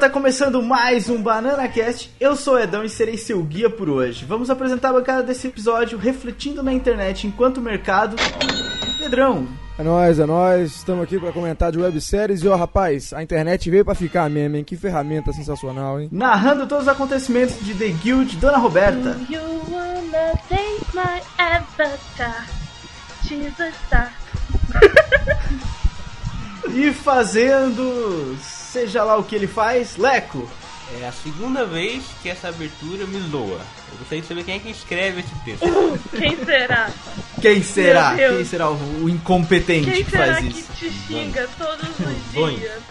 tá começando mais um Banana Cast. Eu sou o Edão e serei seu guia por hoje. Vamos apresentar a bancada desse episódio refletindo na internet enquanto o mercado. Pedrão, É nóis, é nóis. Estamos aqui para comentar de webséries. E ó, rapaz, a internet veio para ficar mesmo, hein? Que ferramenta sensacional, hein? narrando todos os acontecimentos de The Guild, Dona Roberta. You wanna date my avatar? She's a star. E fazendo. Seja lá o que ele faz, Leco. É a segunda vez que essa abertura me zoa. Eu gostaria de saber quem é que escreve esse texto. Quem será? Quem será? Quem será o, o incompetente Quem que será faz que isso? te xinga todos os dias?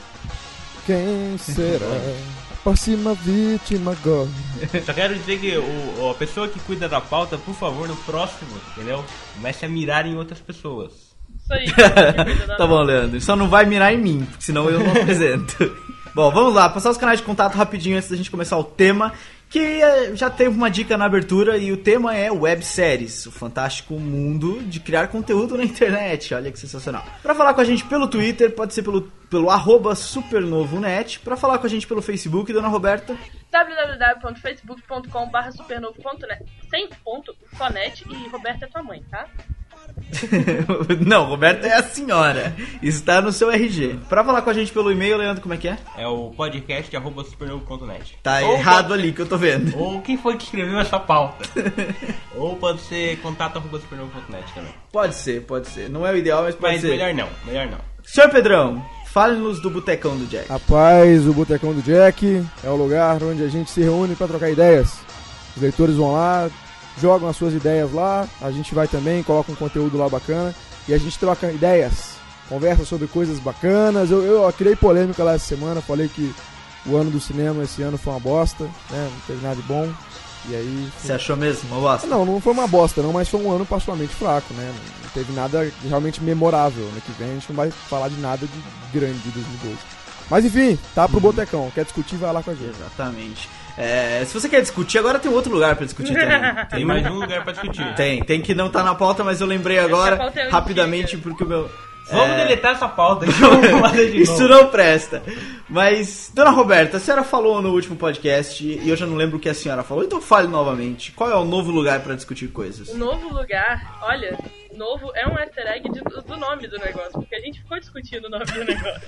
Quem será? Próxima vítima agora. Só quero dizer que o, a pessoa que cuida da pauta, por favor, no próximo, entendeu? Comece a mirar em outras pessoas. Isso aí. tá bom, Leandro. Só não vai mirar em mim, porque senão eu não apresento. bom, vamos lá, passar os canais de contato rapidinho antes da gente começar o tema. Que eh, já teve uma dica na abertura e o tema é webséries, o fantástico mundo de criar conteúdo na internet. Olha que sensacional. Pra falar com a gente pelo Twitter, pode ser pelo, pelo arroba supernovonet. Pra falar com a gente pelo Facebook, Dona Roberta. www.facebook.com.br supernovo.net sem ponto, sonet e Roberta é tua mãe, tá? não, Roberta é a senhora. Está no seu RG. Pra falar com a gente pelo e-mail, Leandro, como é que é? É o podcast arroba supernovo.net. Tá Ou errado pode- ali que eu tô vendo. Ou quem foi que escreveu essa pauta. Ou pode ser contato arroba supernovo.net também. Pode ser, pode ser. Não é o ideal, mas pode Mas ser. melhor não, melhor não. Senhor Pedrão, fale-nos do Botecão do Jack. Rapaz, o Botecão do Jack é o lugar onde a gente se reúne para trocar ideias. Os leitores vão lá, jogam as suas ideias lá, a gente vai também, coloca um conteúdo lá bacana e a gente troca ideias, conversa sobre coisas bacanas. Eu, eu criei polêmica lá essa semana, falei que o ano do cinema esse ano foi uma bosta, né? Não teve nada de bom. E aí. Você achou mesmo? Uma bosta? Não, não foi uma bosta, não, mas foi um ano particularmente fraco, né? Não teve nada realmente memorável. Ano que vem a gente não vai falar de nada de grande de 2012. Mas enfim, tá pro Botecão. Quer discutir, vai lá com a gente. Exatamente. É, se você quer discutir, agora tem outro lugar pra discutir também. Tem mais um lugar pra discutir. Tem, tem que não tá na pauta, mas eu lembrei agora, é rapidamente, antiga. porque o meu. Vamos é, deletar essa pauta e vamos fazer de Isso novo. não presta. Mas, dona Roberta, a senhora falou no último podcast e eu já não lembro o que a senhora falou, então fale novamente. Qual é o novo lugar pra discutir coisas? O novo lugar, olha, novo é um easter egg de- do nome do negócio, porque a gente ficou discutindo o nome do negócio.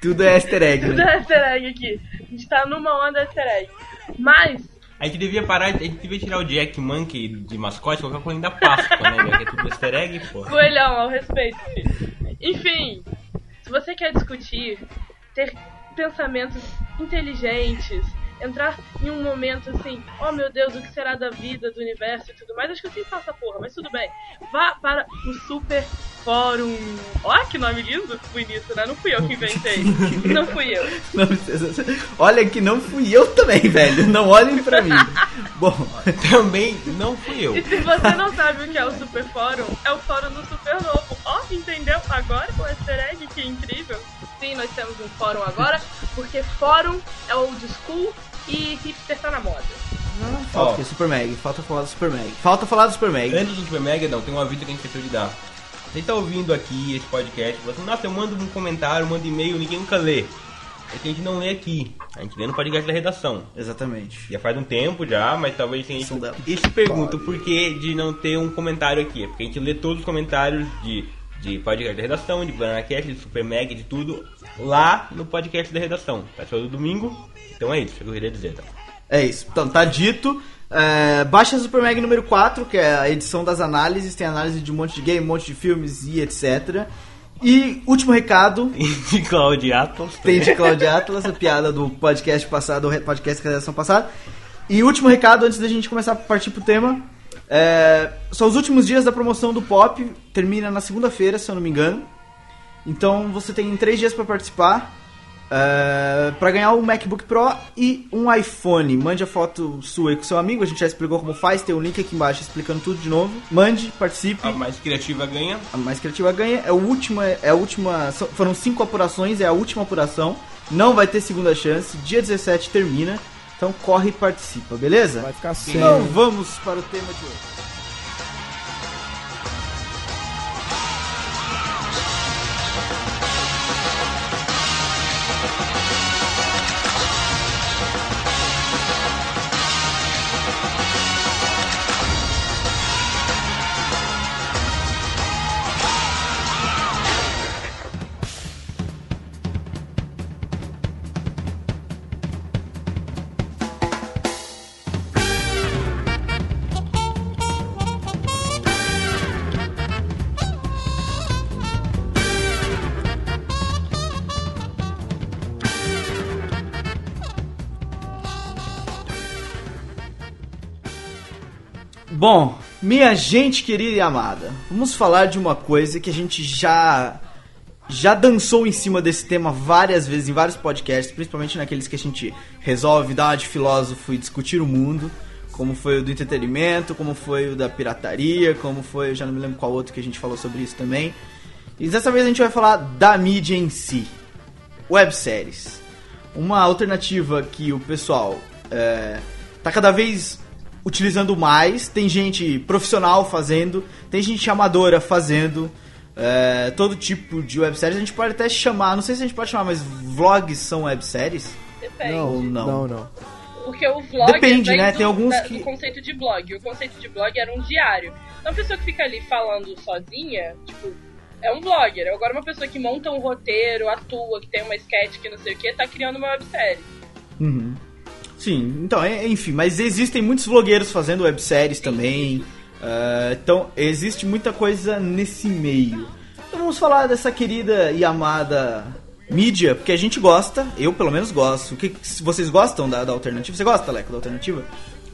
Tudo é easter egg, Tudo né? é easter egg aqui. A gente tá numa onda easter egg. Mas, A gente devia parar, a gente devia tirar o Jack Monkey de mascote colocar o coelhinho da Páscoa, né? Que é tudo easter egg, pô. coelhão, ao respeito. Enfim, se você quer discutir, ter pensamentos inteligentes, entrar em um momento assim, oh meu Deus, o que será da vida, do universo e tudo mais, acho que eu sempre faço essa porra, mas tudo bem. Vá para o Super Fórum. Ó, que nome lindo, bonito, né? Não fui eu que inventei. Não fui eu. Não Olha que não fui eu também, velho. Não olhem pra mim. Bom, Também não fui eu. E se você não sabe o que é o Super Fórum, é o fórum do Super Novo. Ó, entendeu? Agora o easter egg, que incrível. Sim, nós temos um fórum agora, porque fórum é old school e hipster tá na moda. falta Ó. o quê? Super Mag. Falta falar do Super Mag. Falta falar do Super Mag. Antes do Super Mega, não, tem um aviso que a gente esqueceu de dar. Você tá ouvindo aqui esse podcast, você assim, nossa, eu mando um comentário, mando e-mail, ninguém nunca lê. É que a gente não lê aqui. A gente lê no podcast da redação. Exatamente. Já faz um tempo já, mas talvez tenha Isso dá- E se pergunta o porquê de não ter um comentário aqui. É porque a gente lê todos os comentários de, de podcast da redação, de BananaCast, de Super Mag, de tudo, lá no podcast da redação. Tá todo domingo. Então é isso que eu queria dizer, tá? É isso. Então, tá dito. É, baixa Super Mag número 4, que é a edição das análises. Tem análise de um monte de game, um monte de filmes e etc. E último recado, de Cloud Atlas. tem de Claudia Atlas, a piada do podcast passado, do podcast da redação passada. E último recado antes da gente começar a partir pro tema. É, são os últimos dias da promoção do Pop, termina na segunda-feira, se eu não me engano. Então você tem três dias para participar. É, para ganhar um MacBook Pro e um iPhone. Mande a foto sua aí com seu amigo, a gente já explicou como faz, tem um link aqui embaixo explicando tudo de novo. Mande, participe. A mais criativa ganha. A mais criativa ganha. É, o última, é a última. Foram cinco apurações, é a última apuração. Não vai ter segunda chance. Dia 17 termina. Então corre e participa, beleza? Vai ficar sem. Então vamos para o tema de hoje. Bom, minha gente querida e amada, vamos falar de uma coisa que a gente já já dançou em cima desse tema várias vezes em vários podcasts, principalmente naqueles que a gente resolve dar uma de filósofo e discutir o mundo, como foi o do entretenimento, como foi o da pirataria, como foi, eu já não me lembro qual outro que a gente falou sobre isso também. E dessa vez a gente vai falar da mídia em si, webséries. Uma alternativa que o pessoal é, tá cada vez utilizando mais. Tem gente profissional fazendo, tem gente amadora fazendo. é, todo tipo de webséries. A gente pode até chamar, não sei se a gente pode chamar, mas vlogs são webséries? Depende. Não, Ou não? não, não. Porque o vlog Depende, vem né? do, Tem alguns da- que- do conceito de blog. O conceito de blog era um diário. Então a pessoa que fica ali falando sozinha, tipo, é um blogger. Agora uma pessoa que monta um roteiro, atua, que tem uma sketch que não sei o que, tá criando uma websérie. Uhum. Sim, então, é- enfim, mas existem muitos vlogueiros fazendo webséries também. é, então, existe muita coisa nesse meio. Então vamos falar dessa querida e amada mídia, porque a gente gosta, eu pelo menos gosto. O que, se vocês gostam da, da alternativa? Você gosta, Leco, da alternativa?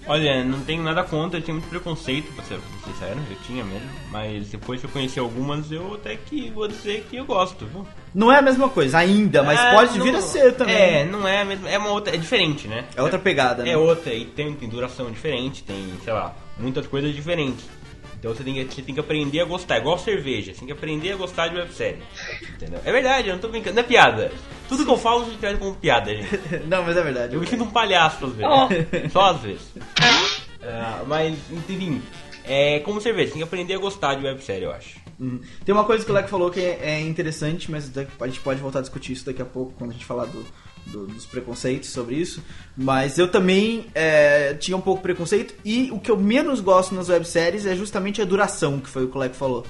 Olha, não tenho nada contra, eu tinha muito preconceito, pra ser sincero, eu tinha mesmo. Mas depois que eu conheci algumas, eu até que vou dizer que eu gosto, viu? Não é a mesma coisa ainda, mas É, pode não- vir a ser também. É, não é a mesma, é uma outra, é diferente, né? É outra pegada, né? É outra, e tem, tem duração diferente, tem, sei lá, muitas coisas diferentes. Então você tem, que, você tem que aprender a gostar, igual cerveja, você tem que aprender a gostar de websérie. Entendeu? É verdade, eu não tô brincando, não é piada. Tudo que eu falo você traz como piada, gente. Não, mas é verdade. Eu me sinto um palhaço às vezes. Oh. Só às vezes. Ah, mas, enfim, é como cerveja, você tem que aprender a gostar de websérie, eu acho. Uhum. Tem uma coisa que o Leco falou que é, é interessante, mas a gente pode voltar a discutir isso daqui a pouco, quando a gente falar do, do- dos preconceitos sobre isso. Mas eu também é, tinha um pouco preconceito, e o que eu menos gosto nas webséries é justamente a duração, que foi o que o Leco falou.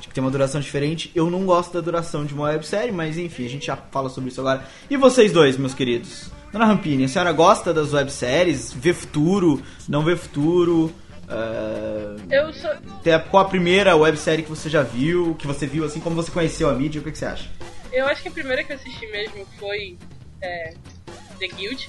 De que tem uma duração diferente. Eu não gosto da duração de uma websérie, mas enfim, a gente já fala sobre isso agora. E vocês dois, meus queridos? Dona Rampini, a senhora gosta das webséries? Vê futuro? Não vê futuro? Ah, Eu sou. Qual a primeira websérie que você já viu, que você viu, assim como você conheceu a mídia, o que, que você acha? Eu acho que a primeira que eu assisti mesmo foi é, The Guild.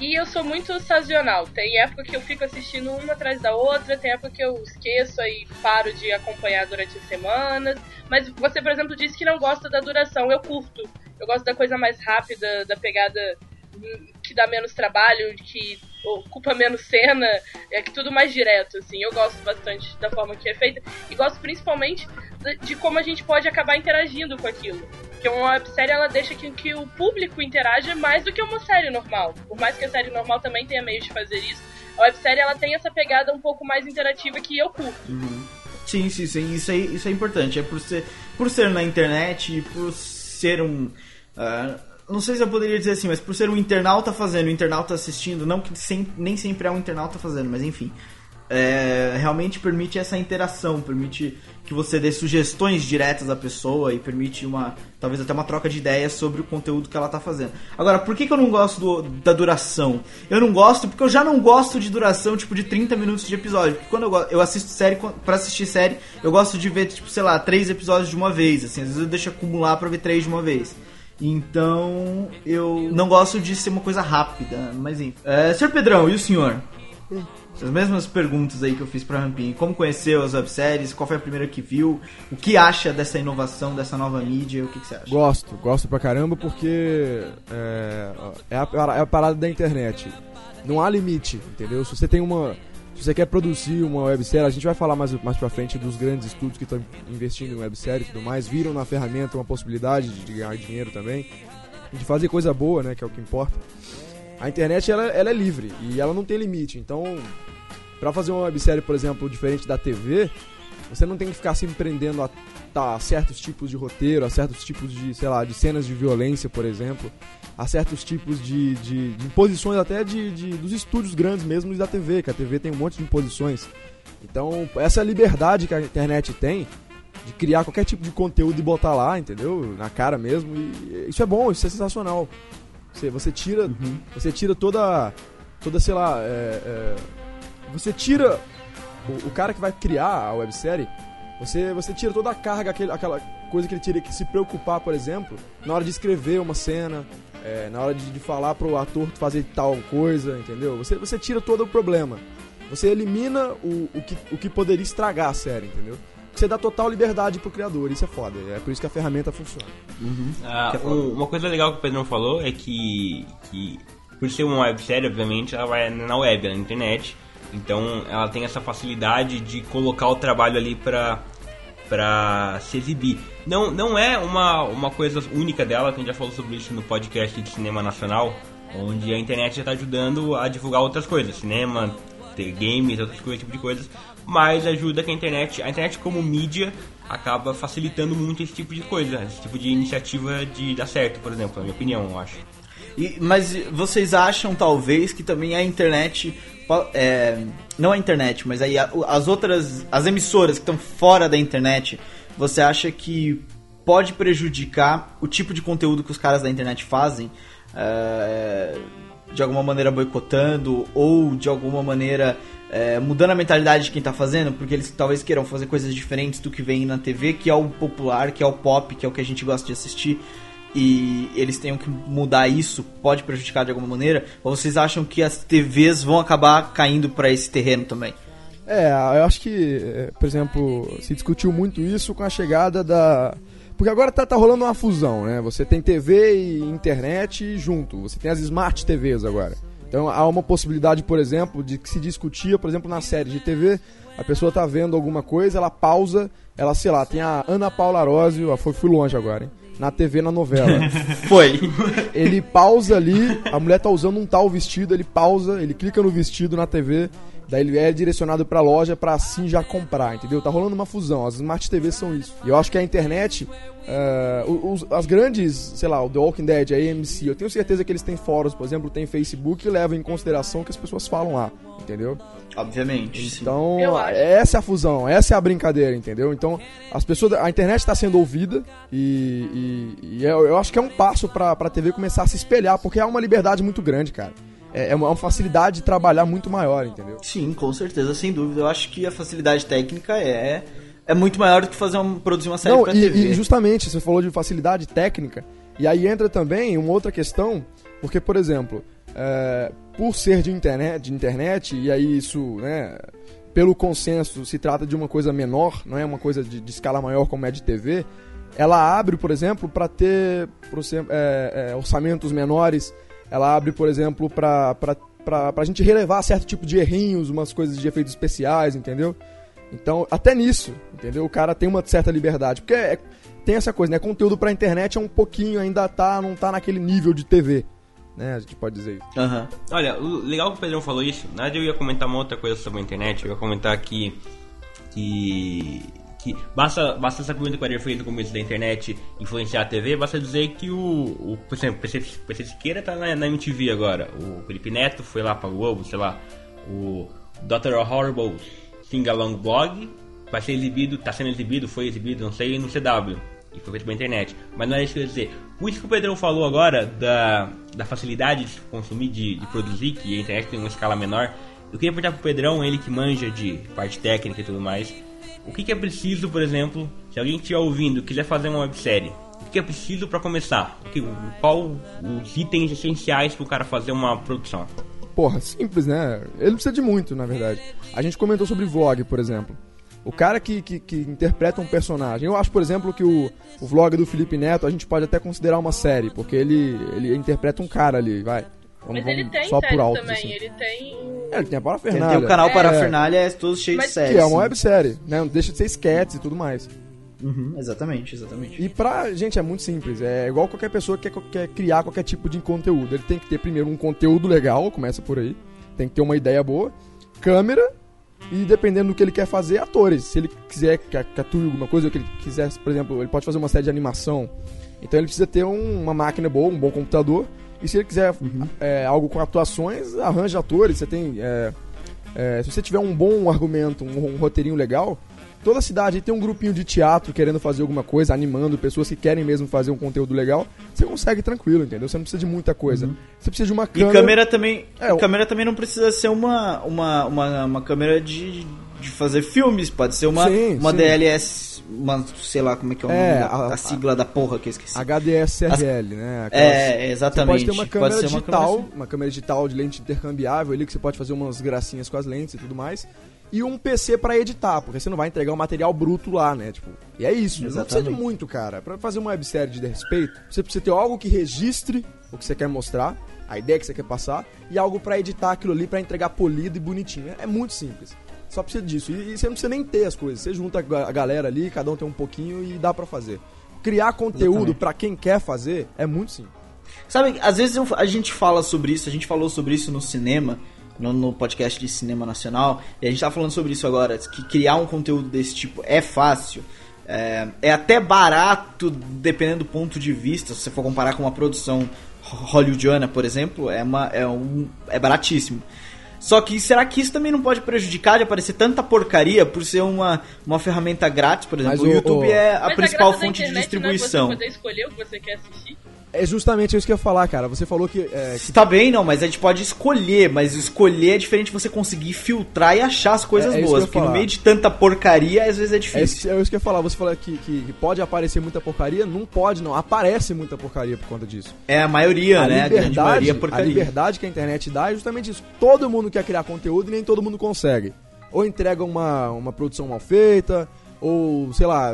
E eu sou muito sazonal. Tem época que eu fico assistindo uma atrás da outra, tem época que eu esqueço e paro de acompanhar durante as semanas. Mas você, por exemplo, disse que não gosta da duração. Eu curto. Eu gosto da coisa mais rápida, da pegada que dá menos trabalho, que ocupa menos cena, é que tudo mais direto, assim. Eu gosto bastante da forma que é feita e gosto principalmente de como a gente pode acabar interagindo com aquilo. Porque uma websérie ela deixa que, que o público interaja mais do que uma série normal. Por mais que a série normal também tenha meios de fazer isso, a websérie ela tem essa pegada um pouco mais interativa que eu curto. Sim, sim, sim, isso, aí, isso é importante. É por ser, por ser na internet e por ser um. ah, não sei se eu poderia dizer assim, mas por ser um internauta fazendo, um internauta assistindo, não que sem- nem sempre é um internauta fazendo, mas enfim. É, realmente permite essa interação, permite que você dê sugestões diretas à pessoa e permite uma talvez até uma troca de ideias sobre o conteúdo que ela tá fazendo. Agora, por que, que eu não gosto do- da duração? Eu não gosto porque eu já não gosto de duração tipo de 30 minutos de episódio. Porque quando eu, eu assisto série, para assistir série, eu gosto de ver tipo, sei lá, três episódios de uma vez, assim, às vezes eu deixo acumular pra ver três de uma vez. Então, eu não gosto de ser uma coisa rápida, mas enfim. É, Sr. Pedrão, e o senhor? As mesmas perguntas aí que eu fiz pra Rampini. Como conheceu as webséries? Qual foi a primeira que viu? O que acha dessa inovação, dessa nova mídia? O que, que você acha? Gosto, gosto pra caramba porque é, é, a, é a parada da internet. Não há limite, entendeu? Se você tem uma. Se você quer produzir uma websérie, a gente vai falar mais, mais pra frente dos grandes estúdios que estão investindo em websérie e tudo mais, viram na ferramenta uma possibilidade de ganhar dinheiro também, de fazer coisa boa, né, que é o que importa. A internet, ela, ela é livre e ela não tem limite, então, pra fazer uma websérie, por exemplo, diferente da TV, você não tem que ficar se empreendendo a, tá, a certos tipos de roteiro, a certos tipos de, sei lá, de cenas de violência, por exemplo, a certos tipos de, de, de imposições até de, de, dos estúdios grandes mesmo e da TV, que a TV tem um monte de imposições. Então, essa liberdade que a internet tem de criar qualquer tipo de conteúdo e botar lá, entendeu? Na cara mesmo. E isso é bom, isso é sensacional. Você, você tira, você tira toda, toda, sei lá, é, é, você tira o, o cara que vai criar a websérie, você, você tira toda a carga, aquele, aquela coisa que ele teria que se preocupar, por exemplo, na hora de escrever uma cena, é, na hora de, de falar pro ator fazer tal coisa, entendeu? Você, você tira todo o problema. Você elimina o, o, que, o que poderia estragar a série, entendeu? Você dá total liberdade pro criador, isso é foda. É por isso que a ferramenta funciona. Ah, um- uma coisa legal que o Pedrão falou é que, que por ser uma websérie, obviamente, ela vai na web, na internet. Então ela tem essa facilidade de colocar o trabalho ali pra, pra se exibir. Não, não é uma, uma coisa única dela, a gente já falou sobre isso no podcast de cinema nacional, onde a internet já está ajudando a divulgar outras coisas, cinema, games, outras coisas, tipo de coisas, mas ajuda que a internet, a internet como mídia acaba facilitando muito esse tipo de coisa, esse tipo de iniciativa de dar certo, por exemplo, na minha opinião, eu acho. E- mas vocês acham, talvez, que também a internet. É, não a internet, mas aí as outras. As emissoras que estão fora da internet, você acha que pode prejudicar o tipo de conteúdo que os caras da internet fazem? é, de alguma maneira boicotando ou de alguma maneira é, mudando a mentalidade de quem tá fazendo, porque eles talvez queiram fazer coisas diferentes do que vem na TV, que é o popular, que é o pop, que é o que a gente gosta de assistir e eles tenham que mudar isso, pode prejudicar de alguma maneira? Ou vocês acham que as TVs vão acabar caindo pra esse terreno também? É, eu acho que, é, por exemplo, se discutiu muito isso com a chegada da. Porque agora tá, tá rolando uma fusão, né? Você tem TV e internet junto. Você tem as Smart TVs agora. Então há uma possibilidade, por exemplo, de que se discutia, por exemplo, na série de TV, a pessoa tá vendo alguma coisa, ela pausa, ela, sei lá, tem a Ana Paula Arósio, foi, fui longe agora, hein? Na TV, na novela. Foi. ele pausa ali, a mulher tá usando um tal vestido, ele pausa, ele clica no vestido na TV, daí ele é direcionado pra loja pra assim já comprar, entendeu? Tá rolando uma fusão, as Smart TVs são isso. E eu acho que a internet, eh, os- as grandes, sei lá, o The Walking Dead, a AMC, eu tenho certeza que eles têm fóruns, por exemplo, tem Facebook que levam em consideração o que as pessoas falam lá, entendeu? Obviamente. Então, essa é a fusão, essa é a brincadeira, entendeu? Então, as pessoas, a internet está sendo ouvida e, e- e eu, eu acho que é um passo pra, pra TV começar a se espelhar, porque há uma liberdade muito grande, cara. É, é uma, uma facilidade de trabalhar muito maior, entendeu? Sim, com certeza, sem dúvida. Eu acho que a facilidade técnica é, é muito maior do que fazer um, produzir uma série Não, pra e, TV. e justamente, você falou de facilidade técnica, e aí entra também uma outra questão, porque, por exemplo, é, por ser de internet, de internet, e aí isso, né, pelo consenso, se trata de uma coisa menor, não é uma coisa de, de escala maior como é de TV, ela abre, por exemplo, para ter por é, é, orçamentos menores, ela abre, por exemplo, para a gente relevar certo tipo de errinhos, umas coisas de efeitos especiais, entendeu? Então, até nisso, entendeu? O cara tem uma certa liberdade. Porque é- tem essa coisa, né? Conteúdo pra internet é um pouquinho, ainda tá, não tá naquele nível de TV. Né? A gente pode dizer isso. Aham. Olha, o legal que o Pedrão falou isso, na verdade eu ia comentar uma outra coisa sobre a internet, eu ia comentar que. que. que basta, basta essa pergunta que o Ariel fez no começo da internet influenciar a TV, basta dizer que o. o por exemplo, o PC, PC Siqueira tá na, na MTV agora, o Felipe Neto foi lá pra Globo, sei lá, o Dr. Horrible Sing Along Blog vai ser exibido, tá sendo exibido, foi exibido, não sei, no CW. E foi feito pela internet. Mas não é isso que eu ia dizer. Isso que o Pedrão falou agora da, da facilidade de consumir, de, de produzir, que a internet tem uma escala menor. Eu queria perguntar pro Pedrão, ele que manja de parte técnica e tudo mais, o que, que é preciso, por exemplo, se alguém estiver ouvindo quiser fazer uma websérie, o que, que é preciso para começar? Que, qual os itens essenciais para o cara fazer uma produção? porra, simples, né? Ele precisa de muito, na verdade. A gente comentou sobre vlog, por exemplo. O cara que, que, que interpreta um personagem. Eu acho, por exemplo, que o, o vlog do Felipe Neto a gente pode até considerar uma série, porque ele, ele interpreta um cara ali, vai. Vamos, Mas ele tem só por alto. também, assim. ele tem. É, ele tem a Tem, parafernália. tem o canal É. Parafernália, é todos cheios de Mas- séries. Que é uma websérie, né? Não deixa de ser sketches e tudo mais. Uhum, exatamente, exatamente. E pra gente é muito simples, é igual qualquer pessoa que quer, quer criar qualquer tipo de conteúdo. Ele tem que ter primeiro um conteúdo legal, começa por aí. Tem que ter uma ideia boa, câmera e dependendo do que ele quer fazer, atores. Se ele quiser que, atue alguma coisa, ou que ele quiser, por exemplo, ele pode fazer uma série de animação. Então ele precisa ter um- uma máquina boa, um bom computador. E se ele quiser é, algo com atuações, arranja atores. Você tem. é, é, se você tiver um bom argumento, um, um roteirinho legal, toda cidade aí tem um grupinho de teatro querendo fazer alguma coisa, animando pessoas que querem mesmo fazer um conteúdo legal. Você consegue tranquilo, entendeu? Você não precisa de muita coisa. Você precisa de uma E câmera. câmera também. É, câmera também não precisa ser uma, uma, uma, uma câmera de, de fazer filmes. Pode ser uma, Sim, uma sim. DLS, uma, sei lá como é que é o É, nome da, a- a sigla da porra que eu esqueci. HDSRL, né? Aquelas- É, Você exatamente. pode ter uma câmera ser uma digital, câmera uma câmera digital de lente intercambiável ali que você pode fazer umas gracinhas com as lentes e tudo mais. E um PC pra editar, porque você não vai entregar um material bruto lá, né? Tipo, e é isso. Não precisa de Exatamente. muito, cara. Pra fazer uma websérie de respeito, você precisa ter algo que registre o que você quer mostrar, a ideia que você quer passar, e algo pra editar aquilo ali pra entregar polido e bonitinho. É muito simples. Só precisa disso. E, e você não precisa nem ter as coisas. Você junta a ga- a galera ali, cada um tem um pouquinho e dá pra fazer. Criar conteúdo Exatamente. pra quem quer fazer é muito simples. Sabe, às vezes eu- a gente fala sobre isso, a gente falou sobre isso no cinema, no, no podcast de cinema nacional, e a gente tá falando sobre isso agora, que criar um conteúdo desse tipo é fácil. É, é até barato, dependendo do ponto de vista. Se você for comparar com uma produção hollywoodiana, por exemplo, é, uma, é, um, é baratíssimo. Só que será que isso também não pode prejudicar de aparecer tanta porcaria por ser uma, uma ferramenta grátis, por exemplo? Mas o YouTube o- é a Mas principal graça da fonte de internet distribuição. Não é você poder escolher o que você quer assistir. É justamente isso que eu ia falar, cara. Você falou que. é, que- Tá bem, não, mas a gente pode escolher, mas escolher é diferente de você conseguir filtrar e achar as coisas É- é boas, porque no meio de tanta porcaria, às vezes é é, difícil. é isso que eu ia falar. Você falou que, que, que pode aparecer muita porcaria. Não pode, não. Aparece muita porcaria por conta disso. É, a maioria, a né? A grande maioria é a porcaria. liberdade que a internet dá é justamente isso. Todo mundo quer criar conteúdo e nem todo mundo consegue. Ou entrega uma, uma produção mal feita, ou, sei lá,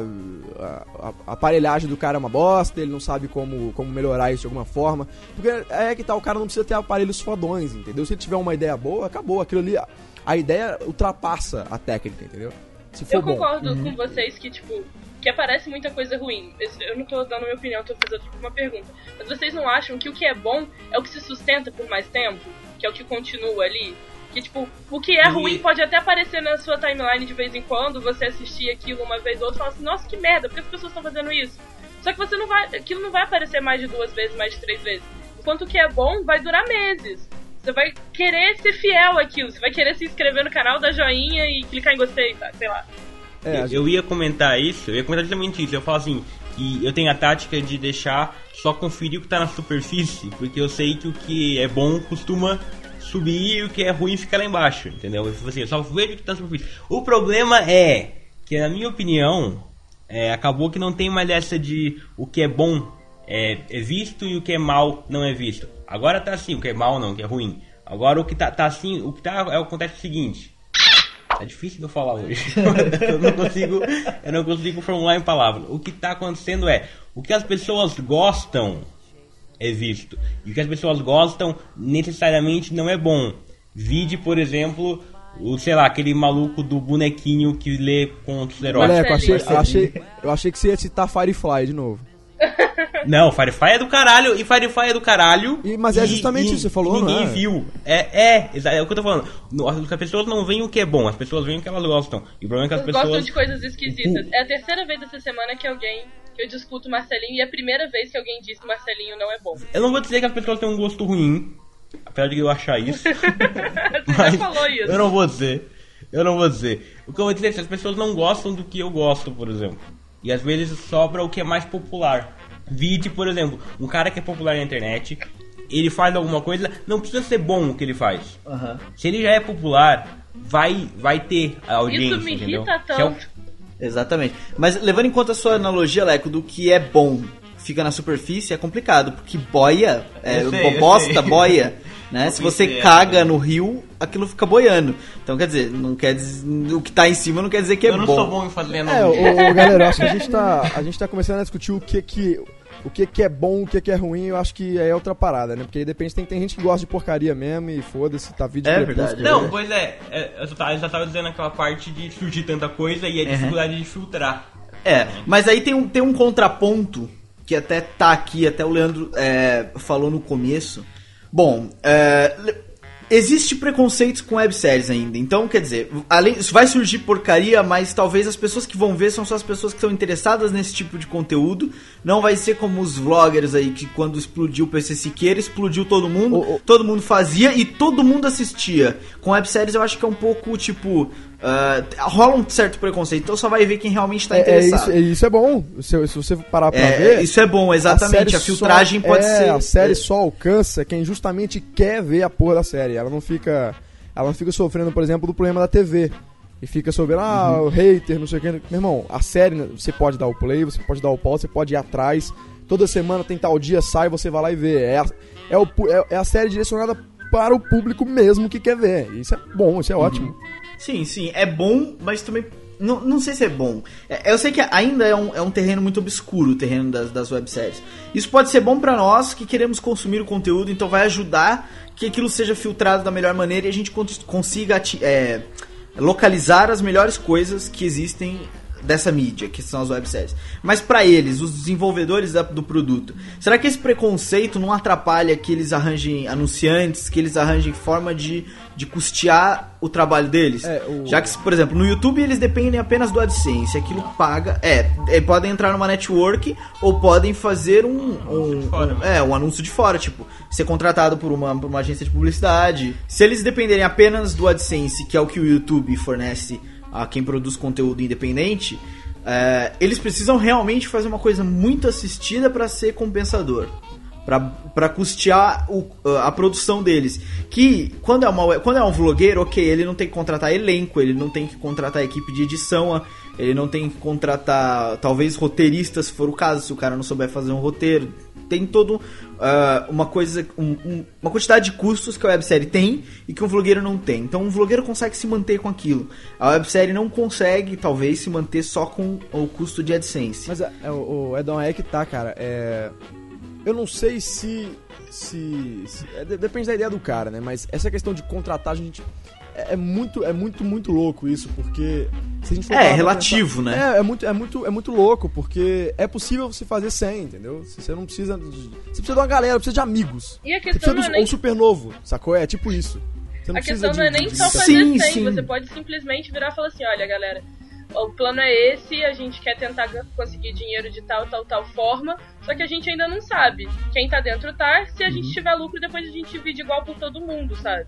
a, a- aparelhagem do cara é uma bosta, ele não sabe como, como melhorar isso de alguma forma. Porque é que tá, o cara não precisa ter aparelhos fodões, entendeu? Se ele tiver uma ideia boa, acabou. Aquilo ali, a, a ideia ultrapassa a técnica, entendeu? Se for Eu bom. concordo com vocês que, tipo, que aparece muita coisa ruim. Eu não tô dando minha opinião, tô fazendo uma pergunta. Mas vocês não acham que o que é bom é o que se sustenta por mais tempo? Que é o que continua ali? Que, tipo, o que é E- ruim pode até aparecer na sua timeline de vez em quando, você assistir aquilo uma vez ou outra e falar assim, nossa, que merda, por que as pessoas estão fazendo isso? Só que você não vai. Aquilo não vai aparecer mais de duas vezes, mais de três vezes. Enquanto o que é bom vai durar meses. Você vai querer ser fiel àquilo, você vai querer se inscrever no canal, dar joinha e clicar em gostei, tá? sei lá. É, a eu ia comentar isso, eu ia comentar justamente isso. Eu falo assim, que eu tenho a tática de deixar só conferir o que tá na superfície, porque eu sei que o que é bom costuma subir e o que é ruim fica lá embaixo, entendeu? Eu, assim, eu só vejo o que tá na superfície. O problema é que, na minha opinião, é, acabou que não tem mais essa de o que é bom é, é visto e o que é mal não é visto. Agora tá assim, o que é mal não, o que é ruim. Agora o que tá, tá assim, o que tá é, acontece o seguinte. É difícil de eu falar hoje. eu não consigo, eu não consigo formular em palavras. O que tá acontecendo é, o que as pessoas gostam é visto. E o que as pessoas gostam necessariamente não é bom. Vide, por exemplo, o, sei lá, aquele maluco do bonequinho que lê contos eróticos. Moleque, eu achei, eu, achei, eu achei que você ia citar Firefly de novo. Não, Firefly é do caralho, e Firefly é do caralho. E- mas é justamente isso que você falou, e Ninguém não é? viu. É, é, é o que eu tô falando. As pessoas não veem o que é bom, as pessoas veem o que elas gostam. E o problema é que as Eles gostam pessoas. de coisas esquisitas. É a terceira vez essa semana que alguém. Que eu discuto Marcelinho e é a primeira vez que alguém diz que Marcelinho não é bom. Eu não vou dizer que as pessoas têm um gosto ruim, apesar de eu achar isso. Você mas já falou isso. Eu não vou dizer. Eu não vou dizer. O que eu vou dizer é que as pessoas não gostam do que eu gosto, por exemplo. E às vezes sobra o que é mais popular. Vide, por exemplo, um cara que é popular na internet, ele faz alguma coisa, não precisa ser bom o que ele faz. Aham. Se ele já é popular, vai, vai ter a audiência, Isso me entendeu? irrita Se é tanto. Exatamente. Mas levando em conta a sua analogia, Leco, do que é bom fica na superfície, é complicado, porque boia, é, Eu sei, bosta, boia, né? Se você caga no rio, aquilo fica boiando. Então, quer dizer, não quer dizer, o que tá em cima não quer dizer que é eu não bom. sou bom em fazer É, analogia. o, o- galera, acho que a gente tá, a gente tá começando a discutir o que que o que que é bom, o que que é ruim, eu acho que é outra parada, né? Porque aí depende, tem, tem gente que gosta de porcaria mesmo e foda-se, tá vídeo É de verdade. crepúsculo, Não, pois é, é, eu só tava, eu só tava dizendo aquela parte de surgir tanta coisa e a dificuldade de filtrar. É, mas aí tem um, tem um contraponto que até tá aqui, até o Leandro é, falou no começo. Bom, é, existe preconceitos com webséries ainda. Então, quer dizer, além, isso vai surgir porcaria, mas talvez as pessoas que vão ver são só as pessoas que estão interessadas nesse tipo de conteúdo. Não vai ser como os vloggers aí, que quando explodiu o PC Siqueira, explodiu todo mundo, O- o- todo mundo fazia e todo mundo assistia. Com webséries eu acho que é um pouco, tipo... ah, rola um certo preconceito, então só vai ver quem realmente tá É, é interessado. isso, é, isso é bom. Se, se você parar pra É, ver. isso é bom, exatamente. série A, filtragem só- pode é, ser. A série só alcança quem justamente quer ver a porra da série. Ela não fica. Ela não fica sofrendo, por exemplo, do problema da TV. E fica sobre, ah, Uhum. o hater, não sei o que. Meu irmão, a série, você pode dar o play, você pode dar o pause, você pode ir atrás. Toda semana tem tal dia, sai, você vai lá e vê. É a, é o é- é a série direcionada para o público mesmo que quer ver. Isso é bom, isso é ótimo. Sim, sim. É bom, mas também. Não, não sei se é bom. É, eu sei que ainda é um, é um terreno muito obscuro o terreno das, das webséries. Isso pode ser bom pra nós que queremos consumir o conteúdo, então vai ajudar que aquilo seja filtrado da melhor maneira e a gente cons- consiga é, localizar as melhores coisas que existem dessa mídia, que são as webséries. Mas pra eles, os desenvolvedores da- do produto, será que esse preconceito não atrapalha que eles arranjem anunciantes, que eles arranjem forma de, de custear o trabalho deles? É, o- Já que, por exemplo, no YouTube eles dependem apenas do AdSense, aquilo paga. É, é, podem entrar numa network ou podem fazer um, um, fora, um- né? é, um anúncio de fora, tipo, ser contratado por uma, por uma agência de publicidade. Se eles dependerem apenas do AdSense, que é o que o YouTube fornece a quem produz conteúdo independente, é, eles precisam realmente fazer uma coisa muito assistida para ser compensador. Pra custear o- a produção deles. Que quando é, uma, quando é um vlogueiro, ok, ele não tem que contratar elenco, ele não tem que contratar equipe de edição, ele não tem que contratar talvez roteiristas, se for o caso, se o cara não souber fazer um roteiro. Tem todo ah, uma coisa, um- um- uma quantidade de custos que a websérie tem e que um vlogueiro não tem. Então um vlogueiro consegue se manter com aquilo. A websérie não consegue, talvez, se manter só com o custo de AdSense. Mas é, é, o, o Edão, é que tá, cara. É, eu não sei se. se, se- é, de- depende da ideia do cara, né? Mas essa questão de contratar, a gente. É, é muito, é muito, muito louco isso, porque. Se a gente for É, relativo, pensar- né? É, é muito, é, muito, é muito louco, porque é possível você fazer sem, entendeu? Se Você não precisa. de- Você precisa de uma galera, precisa de amigos. E a Você questão precisa não é do nem um super novo, sacou? É tipo isso. Você não A questão de- não é nem de- só fazer Sim, 100, sim. você pode simplesmente virar e falar assim, olha galera, o plano é esse, a gente quer tentar conseguir dinheiro de tal, tal, tal forma, só que a gente ainda não sabe. Quem tá dentro tá, se a Uhum. gente tiver lucro, depois a gente divide igual por todo mundo, sabe?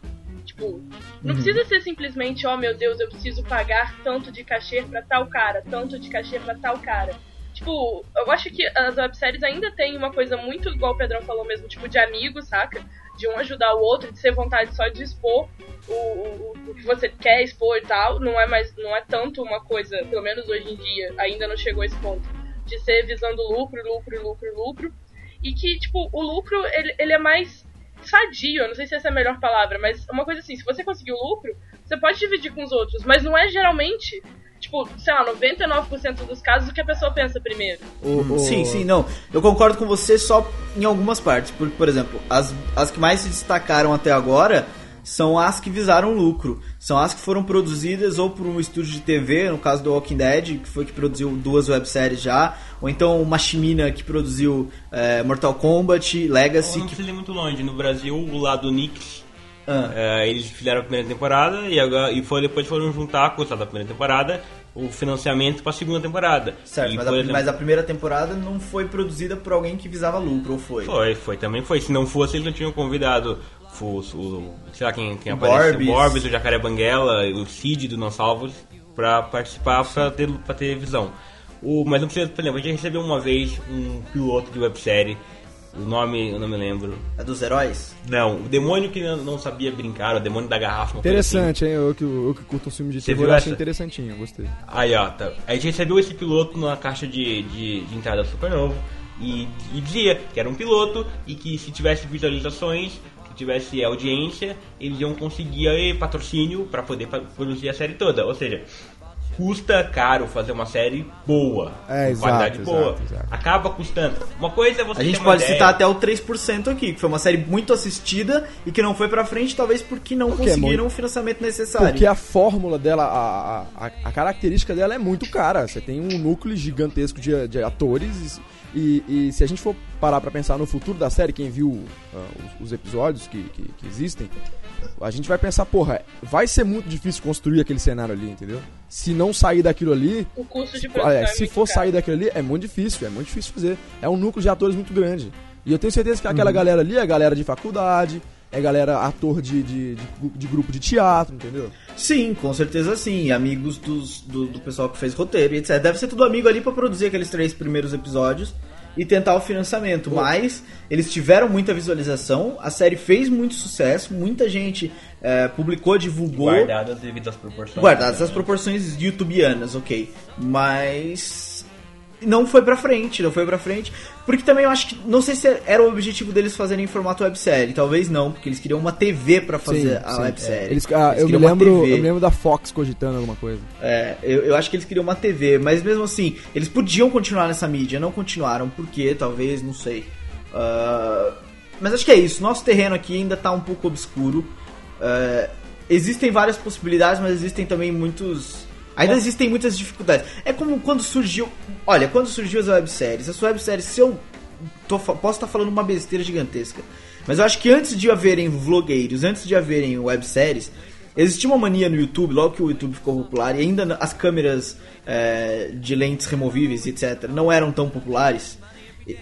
Tipo, não Uhum. precisa ser simplesmente, oh meu Deus, eu preciso pagar tanto de cachê pra tal cara, tanto de cachê pra tal cara. Tipo, eu acho que as webséries ainda tem uma coisa muito igual o Pedrão falou mesmo, tipo, de amigo, saca? De um ajudar o outro, de ser vontade só de expor o, o, o que você quer expor e tal. Não é mais, não é tanto uma coisa, pelo menos hoje em dia, ainda não chegou a esse ponto, de ser visando lucro, lucro, lucro, lucro. E que, tipo, o lucro, ele, ele é mais sadio, eu não sei se essa é a melhor palavra, mas uma coisa assim, se você conseguiu lucro, você pode dividir com os outros, mas não é geralmente, tipo, sei lá, 99% dos casos o que a pessoa pensa primeiro. o- o- Sim, sim, não. Eu concordo com você só em algumas partes. Porque, por exemplo, as, as que mais se destacaram até agora são as que visaram lucro. São as que foram produzidas ou por um estúdio de TV, no caso do Walking Dead, que foi que produziu duas webséries já, ou então o Machimina, que produziu eh, Mortal Kombat, Legacy, não que... precisa ir muito longe. No Brasil, o lado Nix, Ah, é, eles fizeram a primeira temporada e, agora, e foi, depois foram juntar com o da primeira temporada o financiamento para a segunda temporada. certo, mas a, exemplo, mas a primeira temporada não foi produzida por alguém que visava lucro, ou foi? Foi, foi, também foi. Se não fosse, eles não tinham convidado o, o sei lá quem, quem O aparece, o Borbs, o Jacaré Banguela, o Cid do Não Salvos, pra participar, pra ter, pra ter visão. O, mas não precisa, por exemplo, a gente recebeu uma vez um piloto de websérie, o nome eu não me lembro. É dos heróis? Não, o demônio que não sabia brincar, o demônio da garrafa. coisa assim. Interessante, hein? Eu que, eu que curto um filme de Você terror, eu achei essa? interessantinho, eu gostei. Aí, ó, tá. A gente recebeu esse piloto numa caixa de, de, de entrada super novo e, e dizia que era um piloto e que se tivesse visualizações tivesse audiência, eles iam conseguir aí, patrocínio para poder produzir a série toda. Ou seja, custa caro fazer uma série boa, É, com exato, qualidade exato, boa. exato. Acaba custando. Uma coisa é você A gente pode ideia- citar até o 3% aqui, que foi uma série muito assistida e que não foi pra frente, talvez porque não Porque é conseguiram muito- o financiamento necessário. Porque a fórmula dela, a, a, a- a característica dela é muito cara. Você tem um núcleo gigantesco de, de atores e, e se a gente for parar pra pensar no futuro da série, quem viu ah, os, os episódios que, que, que existem, a gente vai pensar, porra, vai ser muito difícil construir aquele cenário ali, entendeu? Se não sair daquilo ali, O custo de produção olha, é se muito for caro. sair daquilo ali, é muito difícil, é muito difícil fazer. É um núcleo de atores muito grande. E eu tenho certeza que Uhum. aquela galera ali é galera de faculdade, é galera ator de, de, de, de grupo de teatro, entendeu? Sim, com certeza sim. Amigos dos, do, do pessoal que fez roteiro e etc. Deve ser tudo amigo ali pra produzir aqueles três primeiros episódios e tentar o financiamento. Mas eles tiveram muita visualização, a série fez muito sucesso, muita gente eh, publicou, divulgou. guardadas devido às proporções. Guardadas as proporções youtubianas, ok. Mas. Não foi pra frente, não foi pra frente. Porque também eu acho que. Não sei se era o objetivo deles fazerem em formato websérie. Talvez não, porque eles queriam uma TV pra fazer a websérie. Eles, ah, Eles eu, me lembro, eu me lembro da Fox cogitando alguma coisa. É, eu, eu acho que eles queriam uma TV, mas mesmo assim, eles podiam continuar nessa mídia, não continuaram, por quê? Talvez, não sei. Ah, mas acho que é isso, nosso terreno aqui ainda tá um pouco obscuro. Ah, existem várias possibilidades, mas existem também muitos. Ainda existem muitas dificuldades. É como quando surgiu. Olha, quando surgiu as webséries. As webséries, se eu tô posso estar falando uma besteira gigantesca. Mas eu acho que antes de haverem vlogueiros, antes de haverem webséries, existia uma mania no YouTube, logo que o YouTube ficou popular, e ainda as câmeras é, de lentes removíveis, etc., não eram tão populares.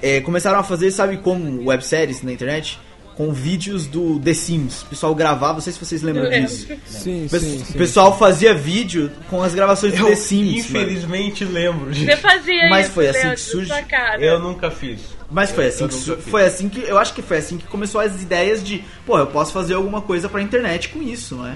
É, começaram a fazer, sabe como webséries na internet? Com vídeos do The Sims. O pessoal gravava, não sei se vocês lembram lembro. disso. Sim, pe- sim, o sim. pessoal fazia vídeo com as gravações do Eu The Sims. mano. infelizmente lembro disso. Você fazia Mas isso, foi assim que cara. Eu nunca fiz. Mas foi Eu- assim, eu que, su- foi assim que eu acho que foi assim que começou as ideias de, pô, eu posso fazer alguma coisa pra internet com isso, não é?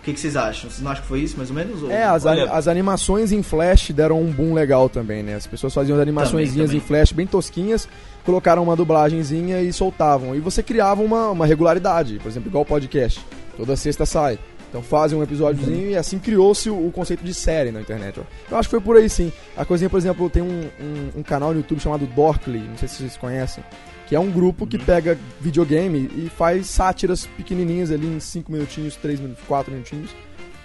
O que, que vocês acham? Vocês não acham que foi isso, mais ou menos? Ou- É, as, Olha- as animações em Flash deram um boom legal também, né? As pessoas faziam as animaçõezinhas também. em Flash bem tosquinhas, colocaram uma dublagenzinha e soltavam. E você criava uma, uma regularidade, por exemplo, igual o podcast. Toda sexta sai. Então fazem um episódiozinho e assim criou-se o, o conceito de série na internet. ó. Eu acho que foi por aí sim. A coisinha, por exemplo, tem um, um- um canal no YouTube chamado Dorkly, não sei se vocês conhecem, que é um grupo que pega videogame e faz sátiras pequenininhas ali em 5 minutinhos, 3 minutos, 4 minutinhos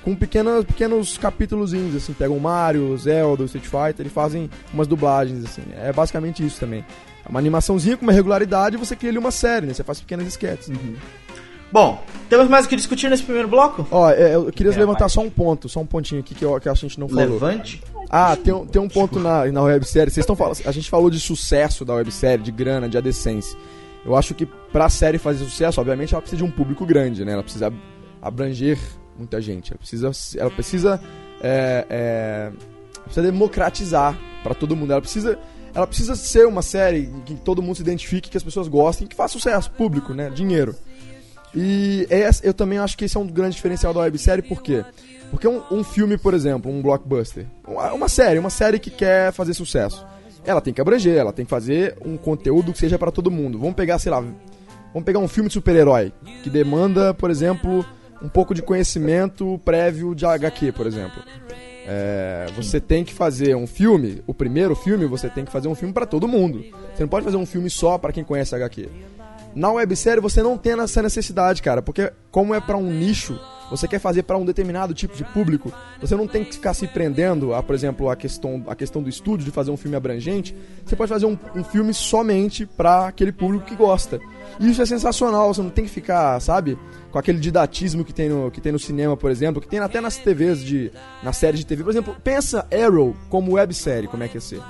com pequenas, pequenos capítulozinhos, assim, pegam Mario, Zelda, Street Fighter e fazem umas dublagens, assim. É basicamente isso também. Uma animaçãozinha com uma regularidade e você cria ali uma série, né? Você faz pequenas sketches. Bom, temos mais o que discutir nesse primeiro bloco? Ó, é, eu queria É, levantar vai. só um ponto, só um pontinho aqui que, eu, que a gente não falou. Levante. Ah, tem, um- tem um ponto na, na websérie. Vocês estão falando. A gente falou de sucesso da websérie, de grana, de adescência. Eu acho que pra série fazer sucesso, obviamente, ela precisa de um público grande, né? Ela precisa abranger muita gente. Ela precisa. Ela precisa. É, é, precisa democratizar pra todo mundo. Ela precisa. Ela precisa ser uma série que todo mundo se identifique, que as pessoas gostem, que faça sucesso, público, né? Dinheiro. E essa- eu também acho que esse é um grande diferencial da websérie, por quê? Porque um, um filme, por exemplo, um blockbuster, uma, uma série, uma série que quer fazer sucesso, ela tem que abranger, ela tem que fazer um conteúdo que seja para todo mundo. Vamos pegar, sei lá, vamos pegar um filme de super-herói, que demanda, por exemplo, um pouco de conhecimento prévio de HQ, por exemplo. É, você tem que fazer um filme, o primeiro filme, você tem que fazer um filme para todo mundo. Você não pode fazer um filme só para quem conhece HQ. Na websérie você não tem essa necessidade, cara, porque como é pra um nicho, você quer fazer pra um determinado tipo de público, você não tem que ficar se prendendo a, por exemplo, a questão, a questão do estúdio de fazer um filme abrangente. Você pode fazer um, um filme somente pra aquele público que gosta. E isso é sensacional, você não tem que ficar, sabe, com aquele didatismo que tem no, que tem no cinema, por exemplo, que tem até nas TVs de na série de TV. Por exemplo, pensa Arrow como websérie, como é que ia ser?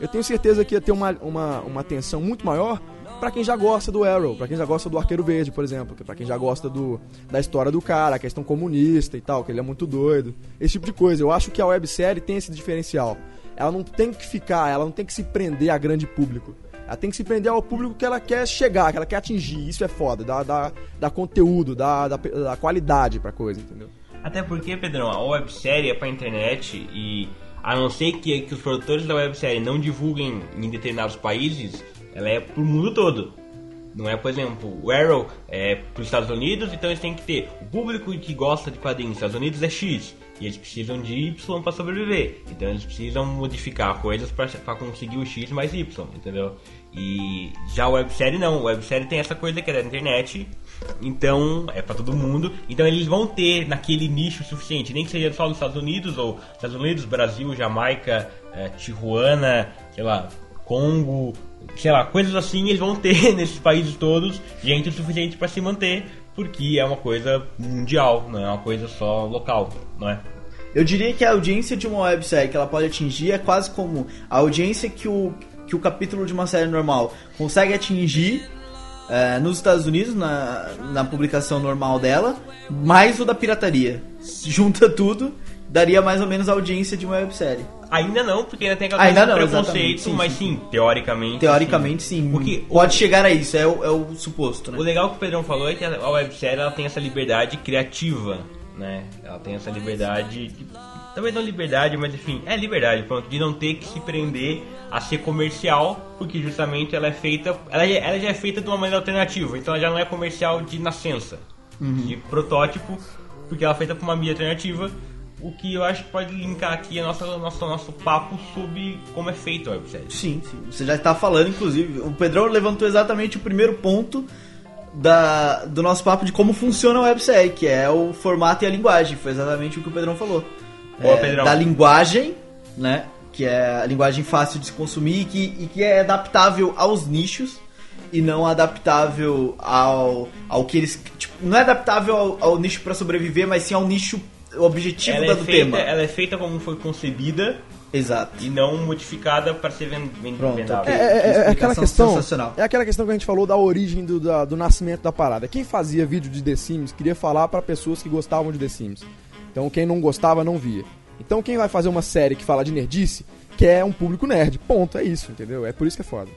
Eu tenho certeza que ia ter uma, uma, uma atenção muito maior pra quem já gosta do Arrow, pra quem já gosta do Arqueiro Verde, por exemplo, pra quem já gosta do, da história do cara, a questão comunista e tal, que ele é muito doido, esse tipo de coisa. Eu acho que a websérie tem esse diferencial. Ela não tem que ficar, ela não tem que se prender a grande público. Ela tem que se prender ao público que ela quer chegar, que ela quer atingir. Isso é foda, dá, dá, dá conteúdo, dá, dá, dá qualidade pra coisa, entendeu? Até porque, Pedrão, a websérie é pra internet e a não ser que, que os produtores da websérie não divulguem em determinados países, ela é pro mundo todo. Não é, por exemplo, o Arrow é para os Estados Unidos, então eles têm que ter o público que gosta de quadrinhos nos Estados Unidos é X e eles precisam de Y para sobreviver. Então eles precisam modificar coisas para conseguir o X mais Y, entendeu? E já o websérie não, o websérie tem essa coisa que é da internet, então é para todo mundo. Então eles vão ter naquele nicho suficiente, nem que seja só nos Estados Unidos ou Estados Unidos, Brasil, Jamaica, é, Tijuana, sei lá, Congo, sei lá, coisas assim eles vão ter nesses países todos gente o suficiente para se manter, porque é uma coisa mundial, não é uma coisa só local, não é? Eu diria que a audiência de uma websérie que ela pode atingir é quase como a audiência que o, que o capítulo de uma série normal consegue atingir é, nos Estados Unidos, na, na publicação normal dela, mais o da pirataria. Junta tudo, daria mais ou menos a audiência de uma websérie. Ainda não, porque ainda tem aquela Ainda não, preconceito, sim, mas sim. sim, teoricamente. Teoricamente, sim. Porque o- pode chegar a isso, é o, é o suposto, né? O legal que o Pedrão falou é que a websérie ela tem essa liberdade criativa, né? Ela tem essa liberdade, de- talvez não liberdade, mas enfim, é liberdade, pronto, de não ter que se prender a ser comercial, porque justamente ela é feita, ela, já- ela já é feita de uma maneira alternativa, então ela já não é comercial de nascença, de protótipo, porque ela é feita por uma mídia alternativa. O que eu acho que pode linkar aqui é nosso, nosso, nosso papo sobre como é feito a websérie. Sim, sim. Você já está falando, inclusive. O Pedrão levantou exatamente o primeiro ponto da, do nosso papo de como funciona a websérie, que é o formato e a linguagem. Foi exatamente o que o Pedrão falou. Boa, É, Pedrão. Da linguagem, né? Que é a linguagem fácil de se consumir e que, e que é adaptável aos nichos e não adaptável ao, ao que eles. Tipo, não é adaptável ao, ao nicho para sobreviver, mas sim ao nicho objetivo Ela da é, do feita, tema. ela é feita como foi concebida Exato. e não modificada para ser ven- ven- Pronto, vendável. ok. É, é- é aquela explicação questão. sensacional. É aquela questão que a gente falou da origem do, da- do nascimento da parada. Quem fazia vídeo de The Sims queria falar pra pessoas que gostavam de The Sims. Então quem não gostava não via. Então quem vai fazer uma série que fala de nerdice quer um público nerd. Ponto, é isso, entendeu? É por isso que é foda.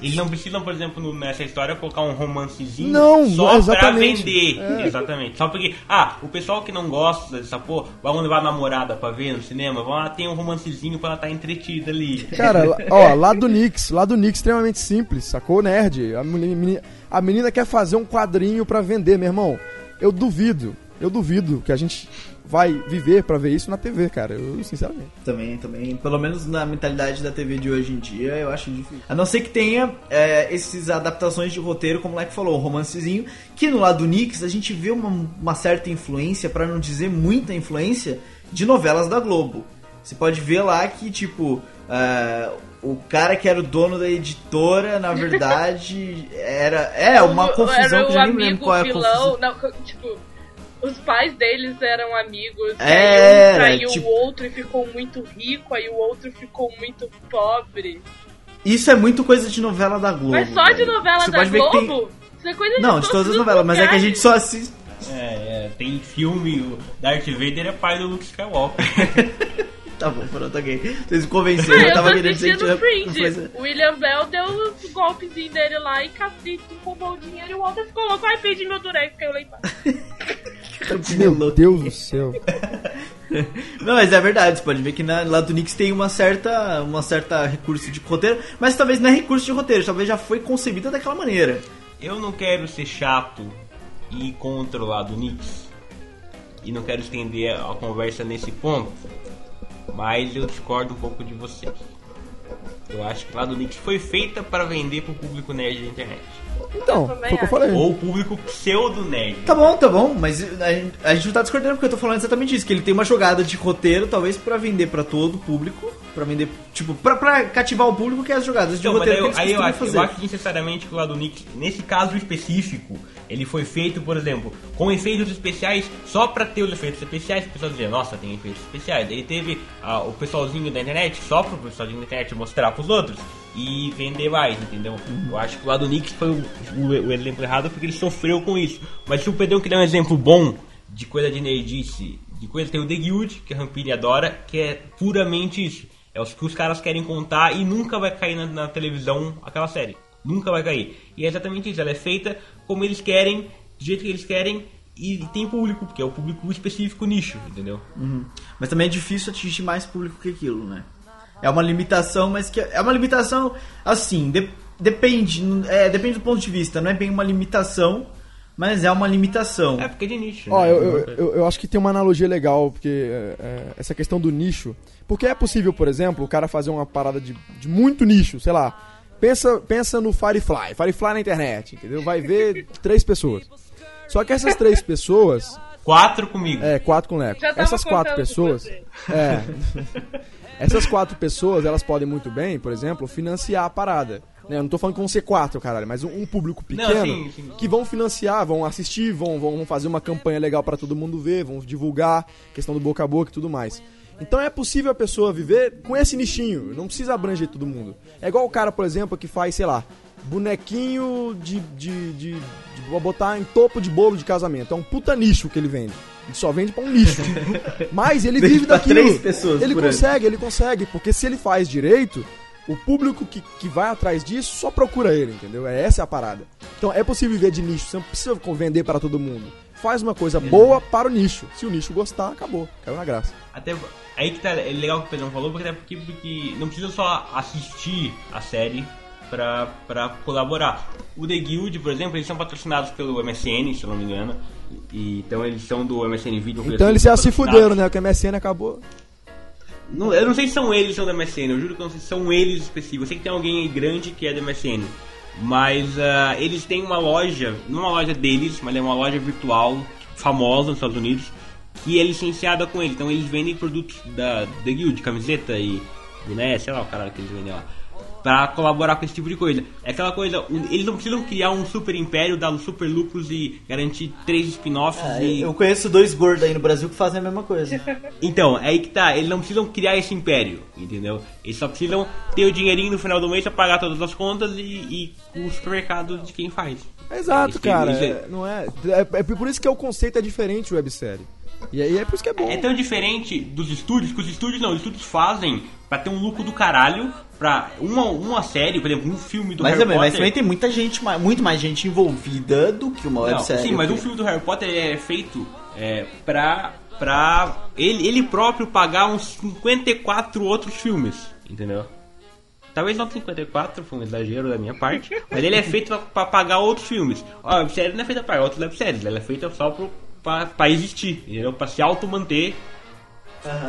Eles não precisam, por exemplo, no- nessa história colocar um romancezinho Não, só exatamente. pra vender. É. Exatamente. Só porque, ah, o pessoal que não gosta dessa porra, vão levar a namorada pra ver no cinema, vão lá, tem um romancezinho pra ela estar entretida ali. Cara, ó, lá do Nix, lá do Nix extremamente simples, sacou? Nerd. A menina, a menina quer fazer um quadrinho pra vender, meu irmão. Eu duvido, eu duvido que a gente vai viver pra ver isso na TV, cara. Eu, sinceramente. Também, também. Pelo menos na mentalidade da TV de hoje em dia, eu acho difícil. A não ser que tenha é, esses adaptações de roteiro, como o Leque falou, um romancezinho, que no lado do Nix a gente vê uma, uma certa influência, pra não dizer muita influência, de novelas da Globo. Você pode ver lá que, tipo, é, o cara que era o dono da editora, na verdade, era. É, uma O- confusão era que eu o já nem lembro qual é a vilão, confusão. não, tipo, os pais deles eram amigos, e É, aí um traiu tipo- o outro e ficou muito rico, aí o outro ficou muito pobre. Isso é muito coisa de novela da Globo. Mas só de novela da que tem- Globo? Isso é coisa de Não, de todas as novelas, mas é que a gente só assiste. É, é, tem filme, o Darth Vader é pai do Luke Skywalker. Tá bom, pronto, ok. Vocês me convenceram, Ah, eu eu tava querendo dizer coisa- O William Bell deu os golpezinhos dele lá e Cacete roubou o dinheiro e o Walter ficou louco. Ai, perdi meu durex, caiu lá embaixo. Meu Deus do céu. Não, mas é verdade, você pode ver que na, lá do Knicks tem uma certa, uma certa recurso de roteiro, mas talvez não é recurso de roteiro, talvez já foi concebida daquela maneira. Eu não quero ser chato e ir contra o lado Knicks. E não quero estender a conversa nesse ponto. Mas eu discordo um pouco de vocês. Eu acho que o lado Knicks foi feita para vender pro público nerd da internet. Então, foi o que eu falei. Ou o público pseudo nerd. Tá bom, tá bom, mas a gente, a gente não tá discordando porque eu tô falando exatamente isso, que ele tem uma jogada de roteiro, talvez pra vender pra todo o público, pra vender, tipo, pra, pra cativar o público que é as jogadas de Então, mas aí, roteiro eu, aí eu, acho, eu acho que necessariamente que o lado Knicks, nesse caso específico, ele foi feito, por exemplo, com efeitos especiais só pra ter os efeitos especiais, o pessoal dizia, nossa, tem efeitos especiais. Ele teve ah, o pessoalzinho da internet só pro pessoalzinho da internet mostrar pros outros e vender mais, entendeu? Uhum. Eu acho que o lado Knicks foi o, o- o exemplo errado porque ele sofreu com isso. Mas se o Pedrão quer um exemplo bom de coisa de nerdice, de coisa, tem o The Guild, que a Rampini adora, que é puramente isso. É os que os caras querem contar e nunca vai cair na, na televisão aquela série. Nunca vai cair. E é exatamente isso. Ela é feita como eles querem, do jeito que eles querem e tem público, porque é o público específico nicho, entendeu? Uhum. Mas também é difícil atingir mais público que aquilo, né? É uma limitação, mas que é uma limitação assim. de- depende, é, depende do ponto de vista, não é bem uma limitação, mas é uma limitação. É porque é de nicho. Ó, né? eu, eu, eu, eu acho que tem uma analogia legal, porque é, é, essa questão do nicho. Porque é possível, por exemplo, o cara fazer uma parada de, de muito nicho, sei lá. Pensa, pensa no Firefly, Firefly na internet, entendeu? Vai ver três pessoas. Só que essas três pessoas, Quatro comigo. é, quatro com Leco. Já tava Essas quatro pessoas, é. Essas quatro pessoas, elas podem muito bem, por exemplo, financiar a parada. Né, Eu não tô falando que vão ser quatro, caralho, mas um, um público pequeno Não, sim, sim. que vão financiar, vão assistir, vão, vão fazer uma campanha legal pra todo mundo ver, vão divulgar, questão do boca a boca e tudo mais. Então é possível a pessoa viver com esse nichinho, não precisa abranger todo mundo. É igual o cara, por exemplo, que faz, sei lá, bonequinho de, de, de, de botar em topo de bolo de casamento. É um puta nicho que ele vende. Ele só vende pra um nicho. Mas ele vive daquilo. três pessoas ele por ano. consegue, ele consegue, porque se ele faz direito, o público que, que vai atrás disso só procura ele, entendeu? É essa a parada. Então é possível viver de nicho, você não precisa vender para todo mundo. Faz uma coisa boa para o nicho. Se o nicho gostar, acabou. Caiu na graça. Até aí que tá é legal o que o Pedrão falou, porque até porque, porque não precisa só assistir a série pra, pra colaborar. O The Guild, por exemplo, eles são patrocinados pelo MSN, se eu não me engano. E, então eles são do MSN Video. Então eles já se fuderam, né? Porque a MSN acabou. Não, eu não sei se são eles que são da MSN, eu juro que não sei se são eles específicos. Eu sei que tem alguém aí grande que é da MSN. Mas ah, eles têm uma loja, não uma loja deles, mas é uma loja virtual famosa nos Estados Unidos, que é licenciada com eles. Então eles vendem produtos da The Guild, camiseta e boné, sei lá o caralho que eles vendem lá. Pra colaborar com esse tipo de coisa. É aquela coisa, eles não precisam criar um super império, dar super lucros e garantir três spin-offs Ah, e eu conheço dois gordos aí no Brasil que fazem a mesma coisa. então, é aí que tá, eles não precisam criar esse império, entendeu? Eles só precisam ter o dinheirinho no final do mês pra pagar todas as contas e, e o supermercado de quem faz. Exato, Eles- cara. é- não é, é. É por isso que o conceito é diferente websérie. E aí é por isso que é bom. É tão diferente dos estúdios, que os estúdios não, os estúdios fazem pra ter um lucro do caralho, pra uma, uma série, por exemplo, um filme do Mas, Harry também, mas Potter. também tem muita gente, muito mais gente envolvida do que uma websérie. sim, mas um filme do Harry Potter é feito é, pra, pra ele, ele próprio pagar uns 54 outros filmes, entendeu? Talvez não 54, foi um exagero da minha parte, mas ele é feito pra, pra pagar outros filmes. A websérie não é feita para outras webséries, ela é feita só pra existir, entendeu? Pra se auto-manter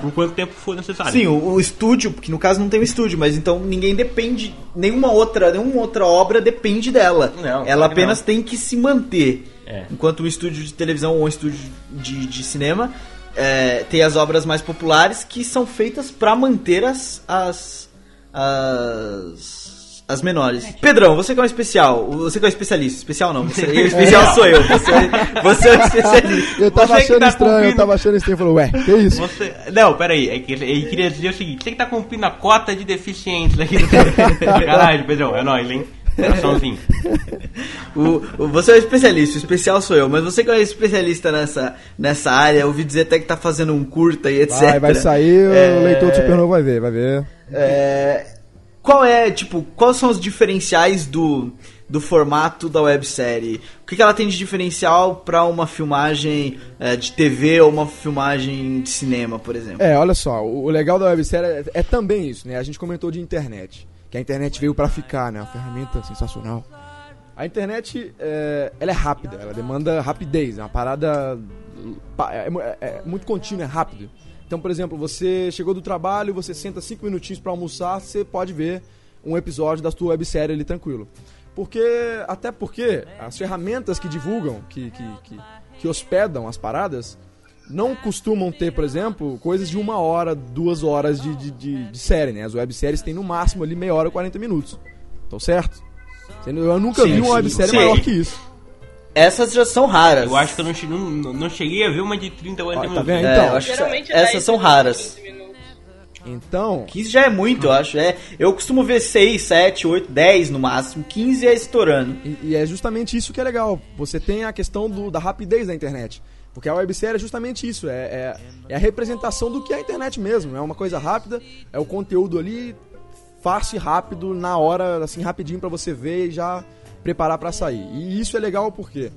por quanto tempo for necessário. Sim, o, o estúdio, porque no caso não tem um estúdio, mas então ninguém depende, nenhuma outra, nenhuma outra obra depende dela. Não, Ela apenas não. tem que se manter. É. Enquanto um estúdio de televisão ou um estúdio de, de cinema é, tem as obras mais populares que são feitas pra manter as, as as as menores. Pedrão, você que é um especial, você que é um especialista, especial não, você, o especial sou eu, você, você é um especialista. Eu tava Você achando tá estranho, eu cumprindo- tava achando estranho. Falou, ué, que isso? Você... Não, peraí, é que ele queria dizer o seguinte, você que tá cumprindo a cota de deficientes aqui do Caralho, Pedrão, é nóis, hein? O, o- você é um especialista, o especial sou eu, mas você que é um especialista nessa, nessa área, eu ouvi dizer até que tá fazendo um curta e etc. Vai, vai sair, É, o leitor do Supernova vai ver, vai ver. é, qual é, tipo, quais são os diferenciais do, do formato da websérie? O que, que ela tem de diferencial pra uma filmagem é, de TV ou uma filmagem de cinema, por exemplo? É, olha só, o legal da websérie é, é também isso, né? A gente comentou de internet, que a internet veio pra ficar, né? Uma ferramenta sensacional. A internet, é, ela é rápida, ela demanda rapidez, é uma parada pa- é, é- é muito contínua, é rápido. Então, por exemplo, você chegou do trabalho, você senta cinco minutinhos pra almoçar, você pode ver um episódio da sua websérie ali tranquilo. Porque, até porque as ferramentas que divulgam, que, que, que, que hospedam as paradas, não costumam ter, por exemplo, coisas de uma hora, duas horas de, de, de, de série, né? As webséries têm no máximo ali meia hora, 40 minutos. Tô certo? Eu nunca Sim, vi uma websérie sim. maior que isso. Essas já são raras. Eu acho que eu não, não, não cheguei a ver uma de 30 ou 40 Ó, tá minutos. vendo? É, Então, acho que Geralmente essas 10 são minutos, raras. 15 minutos. Então, 15 já é muito, eu acho. É, eu costumo ver 6, 7, 8, 10 no máximo. 15 é estourando. E, e é justamente isso que é legal. Você tem a questão do- da rapidez da internet. Porque a websérie é justamente isso. É, é, é a representação do que é a internet mesmo. É uma coisa rápida, é o conteúdo ali fácil e rápido, na hora, assim, rapidinho pra você ver e já preparar pra sair. E isso é legal por quê?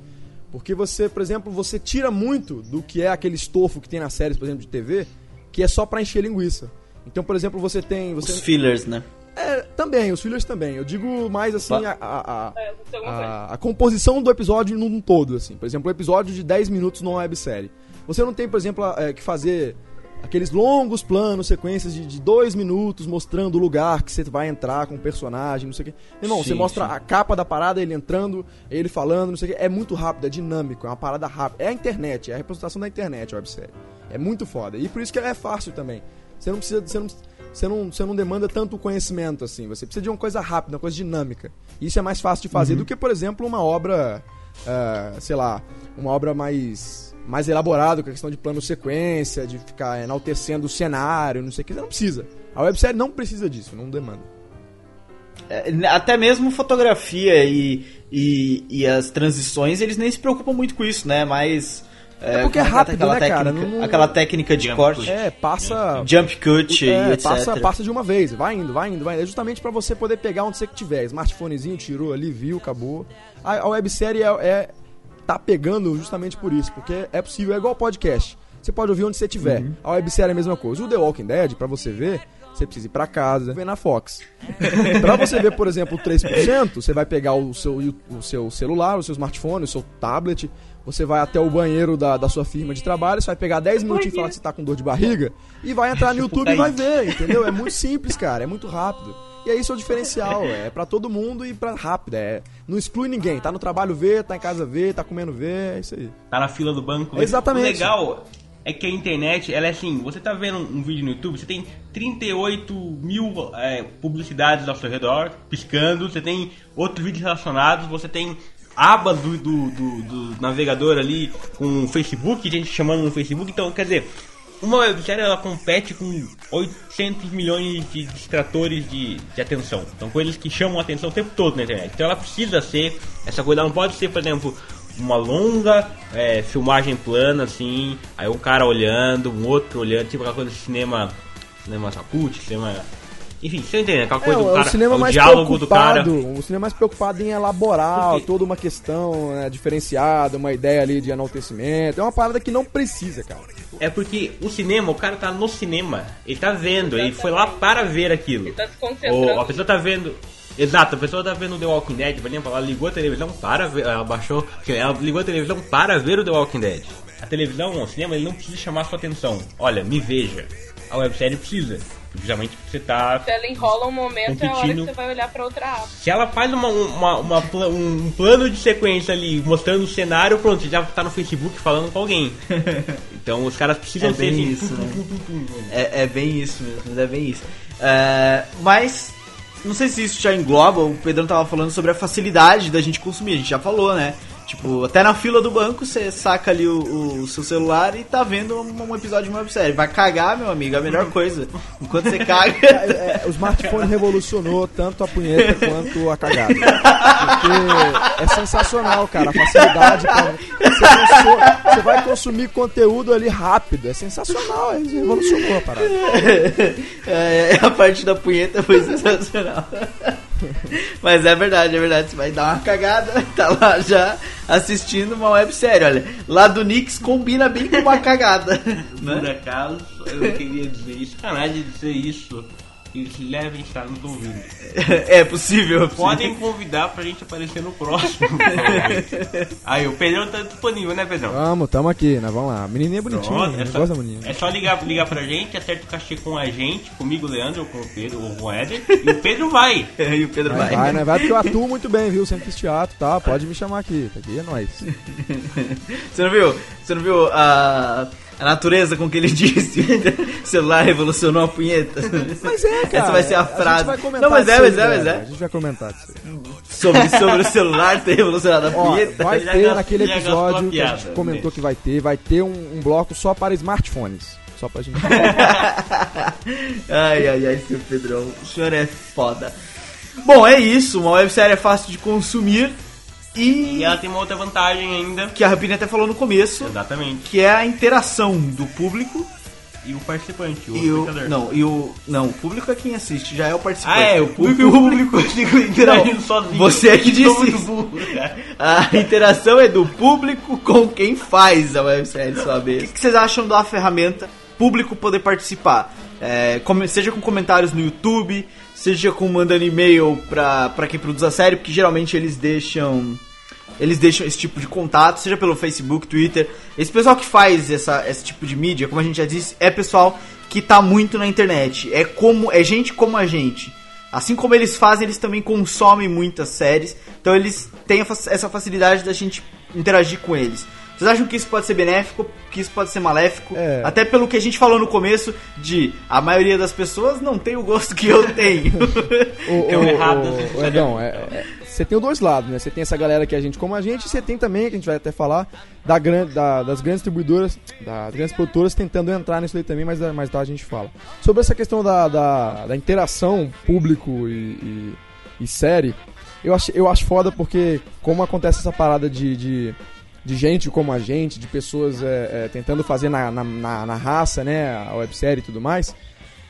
Porque você, por exemplo, você tira muito do que é aquele estofo que tem nas séries, por exemplo, de TV, que é só pra encher linguiça. Então, por exemplo, você tem... Você, Os fillers, né? é, também, os fillers também. Eu digo mais assim, a, a, a- É, aconteceu alguma coisa. a, a composição do episódio num todo, assim. Por exemplo, um episódio de 10 minutos numa websérie. Você não tem, por exemplo, é, que fazer aqueles longos planos, sequências de, de dois minutos mostrando o lugar que você vai entrar com o personagem, não sei o quê. Irmão, você Sim, mostra sim. a capa da parada, ele entrando, ele falando, não sei o quê. É muito rápido, é dinâmico, é uma parada rápida. É a internet, é a representação da internet a websérie. É muito foda. E por isso que ela é fácil também. Você não precisa. Você não, você não, você não demanda tanto conhecimento assim. Você precisa de uma coisa rápida, uma coisa dinâmica. Isso é mais fácil de fazer do que, por exemplo, uma obra. ah, sei lá, uma obra mais. Mais elaborada, com a questão de plano sequência, de ficar enaltecendo o cenário, não sei o que. Você não precisa. A websérie não precisa disso, não demanda. É, até mesmo fotografia e, e, e as transições, eles nem se preocupam muito com isso, né? Mas. É porque é como rápido, aquela né, cara? técnica, Não- não- Aquela técnica de Jump corte. cut. É, passa. Jump cut É, e etc. passa, passa de uma vez, vai indo, vai indo, vai indo. É justamente pra você poder pegar onde você que tiver. Smartphonezinho, tirou ali, viu, acabou. A, a websérie é, é- tá pegando justamente por isso, porque é possível, é igual podcast. Você pode ouvir onde você tiver. Uhum. A websérie é a mesma coisa. O The Walking Dead, pra você ver, você precisa ir pra casa, ver na Fox. pra você ver, por exemplo, o 3%, você vai pegar o seu, o seu celular, o seu smartphone, o seu tablet, você vai até o banheiro da, da sua firma de trabalho, você vai pegar 10 minutinhos e falar que você tá com dor de barriga, e vai entrar no YouTube e vai ver, entendeu? É muito simples, cara, é muito rápido. E é isso o diferencial, é pra todo mundo e pra rápido, é, não exclui ninguém, tá no trabalho ver, tá em casa ver, tá comendo ver, é isso aí. Tá na fila do banco. Exatamente. O legal é que a internet, ela é assim, você tá vendo um vídeo no YouTube, você tem 38 mil é, publicidades ao seu redor, piscando, você tem outros vídeos relacionados, você tem abas do, do, do- do navegador ali com o Facebook, gente chamando no Facebook, então quer dizer, uma websérie ela compete com 800 milhões de distratores de, de atenção. São coisas que chamam a atenção o tempo todo na internet. Então ela precisa ser, essa coisa ela não pode ser, por exemplo, uma longa é, filmagem plana, assim, aí um cara olhando, um outro olhando, tipo aquela coisa de cinema, cinema cult, cinema... Enfim, você entende? Aquela É, coisa do o, cara, cinema o mais diálogo do cara... preocupado, o cinema mais preocupado em elaborar Porque- toda uma questão né, diferenciada, uma ideia ali de enaltecimento. É uma parada que não precisa, cara. É porque o cinema, o cara tá no cinema, ele tá vendo, ele foi lá para ver aquilo. Ele tá se concentrando. Ou a pessoa tá vendo. Exato, a pessoa tá vendo The Walking Dead, por exemplo, ela ligou a televisão para ver. Ela baixou. Ela ligou a televisão para ver o The Walking Dead. A televisão, o cinema, ele não precisa chamar sua atenção. Olha, me veja. A websérie precisa. Justamente porque você tá. Se ela enrola um momento, é a hora que Competindo. você vai olhar pra outra aba. Se ela faz uma, uma, uma um plano de sequência ali, mostrando o cenário, pronto, você já tá no Facebook falando com alguém. Então os caras precisam É ser bem assim. isso, né? É, é bem isso mesmo, é bem isso. É, mas, não sei se isso já engloba, o Pedrão tava falando sobre a facilidade da gente consumir, a gente já falou, né? Tipo, até na fila do banco você saca ali o, o seu celular e tá vendo um, um episódio de uma websérie. Vai cagar, meu amigo, é a melhor coisa. Enquanto você caga. É, o smartphone revolucionou tanto a punheta quanto a cagada. Porque é sensacional, cara. A facilidade. Pra... Você, vai consumir conteúdo ali rápido. É sensacional. é- Revolucionou a parada. É, a parte da punheta foi sensacional. Mas é verdade, é verdade. Você vai dar uma cagada, tá lá já assistindo uma websérie. Olha, lá do Nix combina bem com uma cagada. Por Né? acaso, eu queria dizer isso, sacanagem de dizer isso. Eles devem estar nos ouvindo. É possível. é possível. Podem convidar pra gente aparecer no próximo. Aí, o Pedrão tá disponível, né, Pedrão? Vamos, tamo aqui, né? Vamos lá. A menininha é bonitinha. Pronto, eu é, só, da menina. é só ligar, ligar pra gente, acerta o cachê com a gente, comigo, Leandro, ou com o Pedro, ou com o Éder, e o Pedro vai. E o Pedro Vai, vai. vai, né? Vai porque eu atuo muito bem, viu? Sempre fiz teatro, tá? Pode me chamar aqui. Aqui é nóis. Você não viu? Você não viu a, a natureza com que ele disse? o celular revolucionou a punheta. Mas é, cara. Essa vai ser a gente frase. vai comentar não, mas é, mas é, mas é. A gente vai comentar disso aí. Sobre, sobre o celular ter revolucionado a Ó, punheta. vai Já ter naquele já episódio a que a gente comentou que vai ter, vai ter um, um bloco só para smartphones. Só pra gente. ai, ai, ai, seu Pedrão. O senhor é foda. Bom, é isso. Uma websérie é fácil de consumir. E, E ela tem uma outra vantagem ainda. que a Rapina até falou no começo, Exatamente. que é a interação do público E o participante, o e o. espectador. Não, e o. Não, o público é quem assiste, já é o participante. Ah, é, o público e o público ficam interagindo sozinho. você é que disse isso. burro. A interação é do público com quem faz a websérie, sabe? O que, vocês acham da ferramenta público poder participar. É, seja com comentários no YouTube, seja com mandando e-mail pra, pra quem produz a série, porque geralmente eles deixam. Eles deixam esse tipo de contato, seja pelo Facebook, Twitter. Esse pessoal que faz essa, esse tipo de mídia, como a gente já disse, é pessoal que tá muito na internet. É como é gente como a gente. Assim como eles fazem, eles também consomem muitas séries. Então eles têm essa facilidade da gente interagir com eles. Vocês acham que isso pode ser benéfico? Que isso pode ser maléfico? É. Até pelo que a gente falou no começo de a maioria das pessoas não tem o gosto que eu tenho. O, É um o- errado, o- o Edão, é- é- você tem os dois lados, né? Você tem essa galera que é gente como a gente, e você tem também, que a gente vai até falar, da gran, da- das grandes distribuidoras, das grandes produtoras tentando entrar nisso aí também, mas mais tarde a gente fala. Sobre essa questão da, da, da interação público e, e- e série, eu acho, eu acho foda porque, como acontece essa parada de, de, de gente como a gente, de pessoas é, é, tentando fazer na, na, na, na raça, né, a websérie e tudo mais,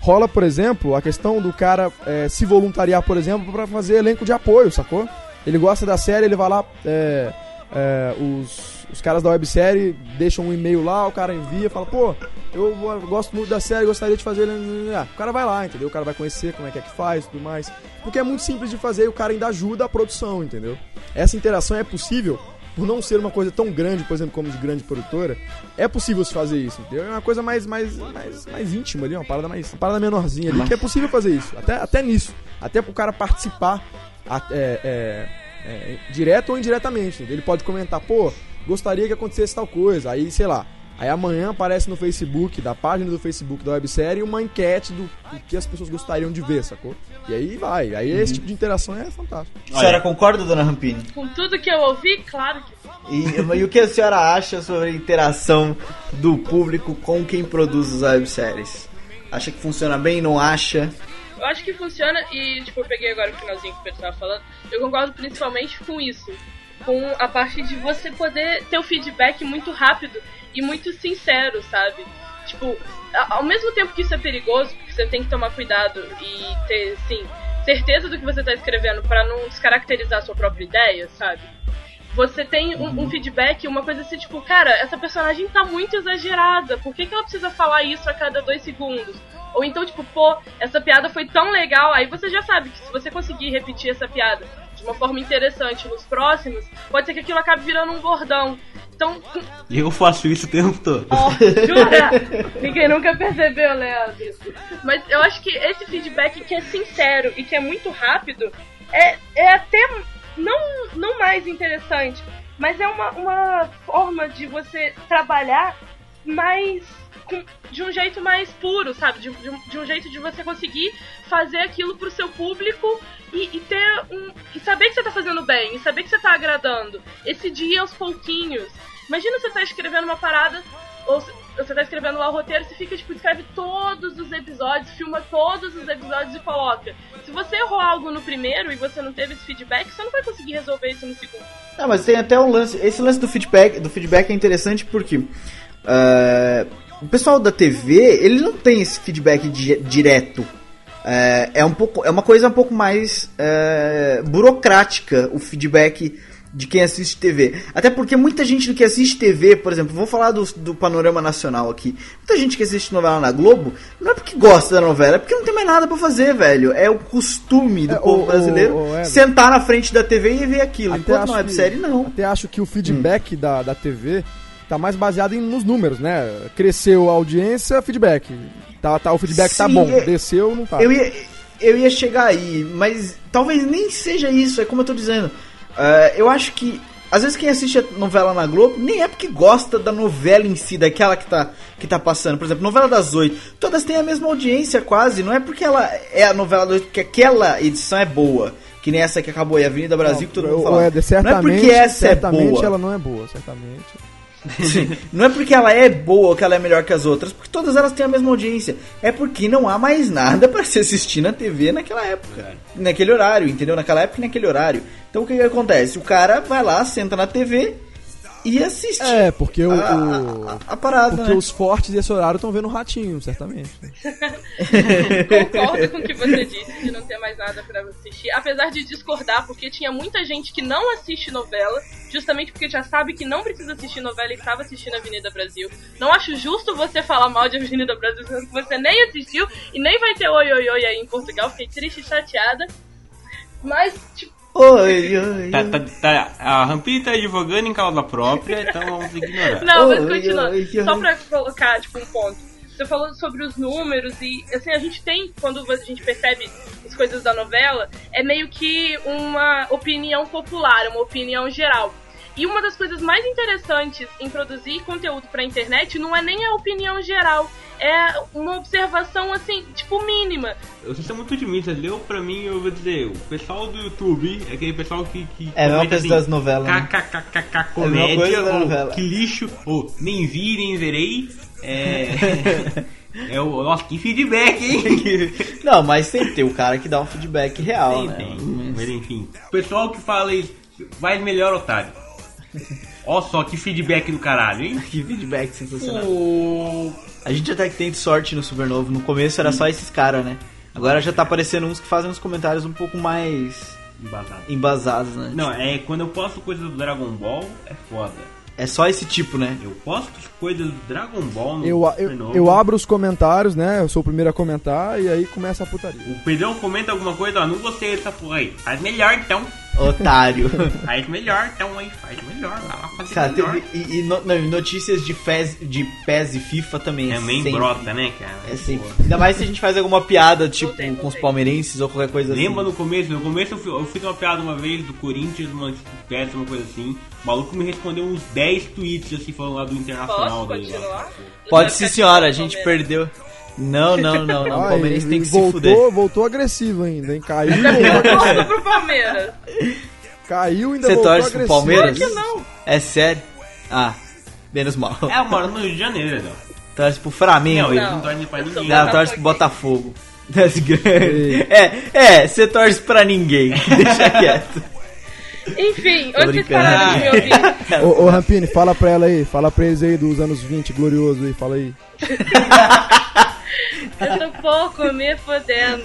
rola, por exemplo, a questão do cara é, se voluntariar, por exemplo, pra fazer elenco de apoio, sacou? Ele gosta da série, ele vai lá, é, é, os, os caras da websérie deixam um e-mail lá, o cara envia, fala, pô, eu gosto muito da série, gostaria de fazer. Ah, O cara vai lá, entendeu? O cara vai conhecer como é que é que faz tudo mais. Porque é muito simples de fazer e o cara ainda ajuda a produção, entendeu? Essa interação é possível por não ser uma coisa tão grande, por exemplo, como de grande produtora, é possível se fazer isso, entendeu? É uma coisa mais, mais, mais, mais íntima ali, uma parada mais, uma parada menorzinha ali, que é possível fazer isso, até, até nisso, até pro cara participar é, é, é, direto ou indiretamente? Ele pode comentar, pô, gostaria que acontecesse tal coisa, aí, sei lá, aí amanhã aparece no Facebook, da página do Facebook da websérie, uma enquete do, do que as pessoas gostariam de ver, sacou? E aí vai, aí esse tipo de interação é fantástico. a senhora concorda, dona Rampini? Com tudo que eu ouvi, claro que E, e o que a senhora acha sobre a interação do público com quem produz as webséries? Acha que funciona bem? Não acha? Eu acho que funciona e, tipo, eu peguei agora o finalzinho que o Pedro tava falando. Eu concordo principalmente com isso. Com a parte de você poder ter o feedback muito rápido e muito sincero, sabe? Tipo, ao mesmo tempo que isso é perigoso, porque você tem que tomar cuidado e ter, assim, certeza do que você tá escrevendo pra não descaracterizar a sua própria ideia, sabe? Você tem um, um feedback, uma coisa assim, tipo, cara, essa personagem tá muito exagerada, por que, que ela precisa falar isso a cada dois segundos? Ou então, tipo, pô, essa piada foi tão legal, aí você já sabe que se você conseguir repetir essa piada de uma forma interessante nos próximos, pode ser que aquilo acabe virando um bordão. Então, eu faço isso o tempo todo. Ó, jura? Ninguém nunca percebeu, Leandro. Mas eu acho que esse feedback que é sincero e que é muito rápido é, é até não, não mais interessante, mas é uma, uma forma de você trabalhar mais. com- de um jeito mais puro, sabe? De, de um, de um jeito de você conseguir fazer aquilo pro seu público e, e ter um. E saber que você tá fazendo bem, e saber que você tá agradando. Esse dia aos pouquinhos. Imagina você tá escrevendo uma parada, ou você tá escrevendo lá o roteiro, você fica, tipo, escreve todos os episódios, filma todos os episódios e coloca. Se você errou algo no primeiro e você não teve esse feedback, você não vai conseguir resolver isso no segundo. Não, mas tem até um lance. Esse lance do feedback, do feedback é interessante porque ah, o pessoal da TV ele não tem esse feedback di- direto. É, é um pouco, é uma coisa um pouco mais é, burocrática o feedback de quem assiste TV. Até porque muita gente que assiste TV, por exemplo, vou falar do, do panorama nacional aqui. Muita gente que assiste novela na Globo não é porque gosta da novela, é porque não tem mais nada pra fazer, velho. É o costume do É, povo o- brasileiro o- o Eder. sentar na frente da TV e ver aquilo. Enquanto é que- série, não. Até acho que o feedback da, da TV tá mais baseado em, nos números, né? Cresceu a audiência, feedback. Tá, tá, o feedback tá Sim, bom, é- desceu, não tá. Eu ia, eu ia chegar aí, mas talvez nem seja isso, é como eu tô dizendo. É, eu acho que, às vezes, quem assiste a novela na Globo nem é porque gosta da novela em si, daquela que tá, que tá passando. Por exemplo, novela das oito, todas têm a mesma audiência quase, não é porque ela é a novela das oito, que aquela edição é boa. Que nem essa que acabou aí, Avenida Brasil, que todo mundo fala. Éder, não é porque essa é certamente boa. ela não é boa, certamente. Sim. Não é porque ela é boa ou que ela é melhor que as outras, porque todas elas têm a mesma audiência. É porque não há mais nada pra se assistir na TV naquela época. Naquele horário, entendeu? Naquela época e naquele horário. Então o que, que acontece? O cara vai lá, senta na TV e assiste É, porque o. a, o- a- a parada, porque né? os fortes desse horário estão vendo o ratinho, certamente. Concordo com o que você disse de não ter mais nada pra assistir. Apesar de discordar, porque tinha muita gente que não assiste novela, justamente porque já sabe que não precisa assistir novela e estava assistindo Avenida Brasil. Não acho justo você falar mal de Avenida Brasil, sendo que você nem assistiu e nem vai ter oi oi oi aí em Portugal. Fiquei triste e chateada. Mas, tipo, Oi, oi, Tá, tá, tá, a Rampini tá advogando em causa própria, então vamos ignorar. Não, mas continua. oi, oi. Só pra colocar, tipo, um ponto. Você falou sobre os números e, assim, a gente tem, quando a gente percebe as coisas da novela, é meio que uma opinião popular, uma opinião geral. E uma das coisas mais interessantes em produzir conteúdo pra internet não é nem a opinião geral, é uma observação, assim, tipo, mínima. Vocês são muito otimistas. Leu pra mim, eu vou dizer, o pessoal do YouTube, é aquele pessoal que. que É a mesma comenta coisa das novelas, né? KKKKK É a comédia, coisa da ou novela. que lixo, ou nem vi, nem verei. É. é o. Nossa, que feedback, hein? Não, mas tem que ter o cara que dá um feedback real, Tem, né? tem. Mas enfim. O pessoal que fala isso, vai melhor, otário. Ó só que feedback do caralho, hein? Que feedback sensacional. O... A gente até que tem sorte no Supernovo. No começo era só esses caras, né? Agora já tá aparecendo uns que fazem uns comentários um pouco mais Embasado. embasados, né? Não, é quando eu posto coisas do Dragon Ball, é foda. É só esse tipo, né? Eu posto coisas do Dragon Ball no Eu, eu, Supernovo. eu abro os comentários, né? Eu sou o primeiro a comentar e aí começa a putaria. O Pedrão comenta alguma coisa, ó, não gostei dessa porra aí. Faz melhor então. Otário. Faz melhor então aí. Faz melhor. Vai lá fazer Cara, melhor. teve, e, e no- não, e notícias de PES, de PES e FIFA também. é Também sempre- brota, né, cara? É sempre. Ainda mais se a gente faz alguma piada, tipo, com os palmeirenses ou qualquer coisa Lembra assim. no começo? No começo eu fi- eu fiz uma piada uma vez do Corinthians, uma peça, uma coisa assim. O maluco me respondeu uns 10 tweets assim, falando lá do Internacional Posso dele. lá. continuar? Pode sim, senhora, a gente perdeu. Não, não, não, não. O palmeirense tem que se voltou, fuder. voltou agressivo ainda, hein? Caiu, voltou pro Palmeiras. Caiu e ainda Você voltou torce pro agressivo. Palmeiras? Claro que não. É sério? Ah, menos mal. É, eu moro no Rio de Janeiro, não. Torce pro Flamengo. Não, ele não torce pra ninguém. Não, torce pro Botafogo. É, é, você torce pra ninguém. Deixa quieto. Enfim, Tô onde vocês pararam de me ouvir? Ô, ô Rampini, fala pra ela aí, fala pra eles aí dos anos 20, glorioso aí, fala aí. Eu tô pouco me fodendo.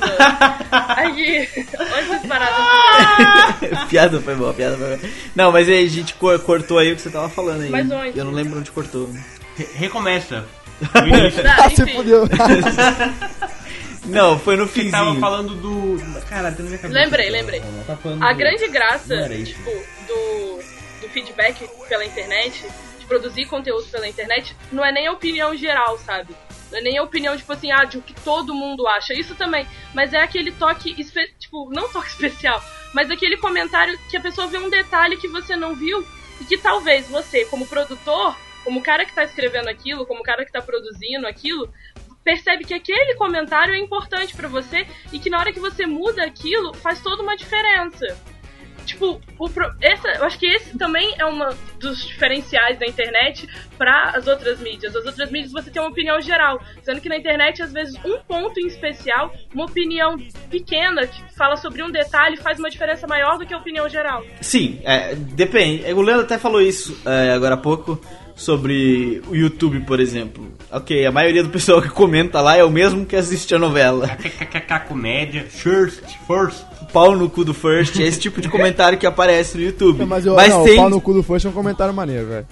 Aqui, onde vocês pararam? piada foi boa, piada foi boa. Não, mas aí a gente cor- cortou aí o que você tava falando aí. Mas onde? Eu não lembro onde cortou. Re- Recomeça. Início. Ah, fudeu. Não, foi no Você tava finzinho. falando do. Cara, tem na minha cabeça. Lembrei, lembrei. Tá falando A do- grande graça, tipo, do, do feedback pela internet, de produzir conteúdo pela internet, não é nem a opinião geral, sabe? Não é nem a opinião, tipo assim, ah, de o que todo mundo acha. Isso também. Mas é aquele toque, tipo, não toque especial, mas aquele comentário que a pessoa vê um detalhe que você não viu e que talvez você, como produtor, como o cara que tá escrevendo aquilo, como o cara que tá produzindo aquilo, percebe que aquele comentário é importante pra você e que na hora que você muda aquilo faz toda uma diferença. Tipo, o essa, eu acho que esse também é um dos diferenciais da internet para as outras mídias. As outras mídias você tem uma opinião geral, sendo que na internet às vezes um ponto em especial, uma opinião pequena que fala sobre um detalhe faz uma diferença maior do que a opinião geral. Sim, é, depende. O Leandro até falou isso é, agora há pouco sobre o YouTube, por exemplo. Ok, a maioria do pessoal que comenta lá é o mesmo que assiste a novela. KKK comédia, first, first. Pau no cu do First, é esse tipo de comentário que aparece no YouTube. Mas, eu, Mas não, tem. o pau no cu do First é um comentário maneiro, velho.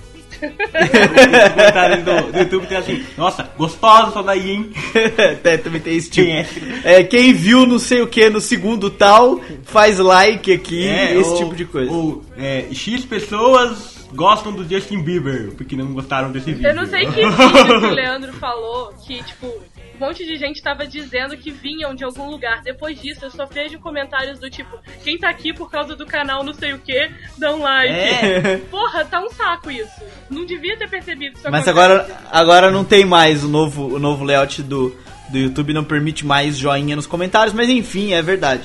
Os comentários do, do YouTube tem assim, nossa, gostosa essa daí, hein? É, também tem esse tipo. Quem é? É, quem viu não sei o que no segundo tal, faz like aqui, esse ou- tipo de coisa. Ou é, X pessoas gostam do Justin Bieber, porque não gostaram desse vídeo. Eu não sei que vídeo que o Leandro falou que, tipo, um monte de gente tava dizendo que vinham de algum lugar. Depois disso, eu só vejo comentários do tipo, quem tá aqui por causa do canal não sei o que, dá um like. É. Porra, tá um saco isso. Não devia ter percebido isso Mas agora, agora não tem mais o novo, o novo layout do, do YouTube, não permite mais joinha nos comentários, mas enfim, é verdade.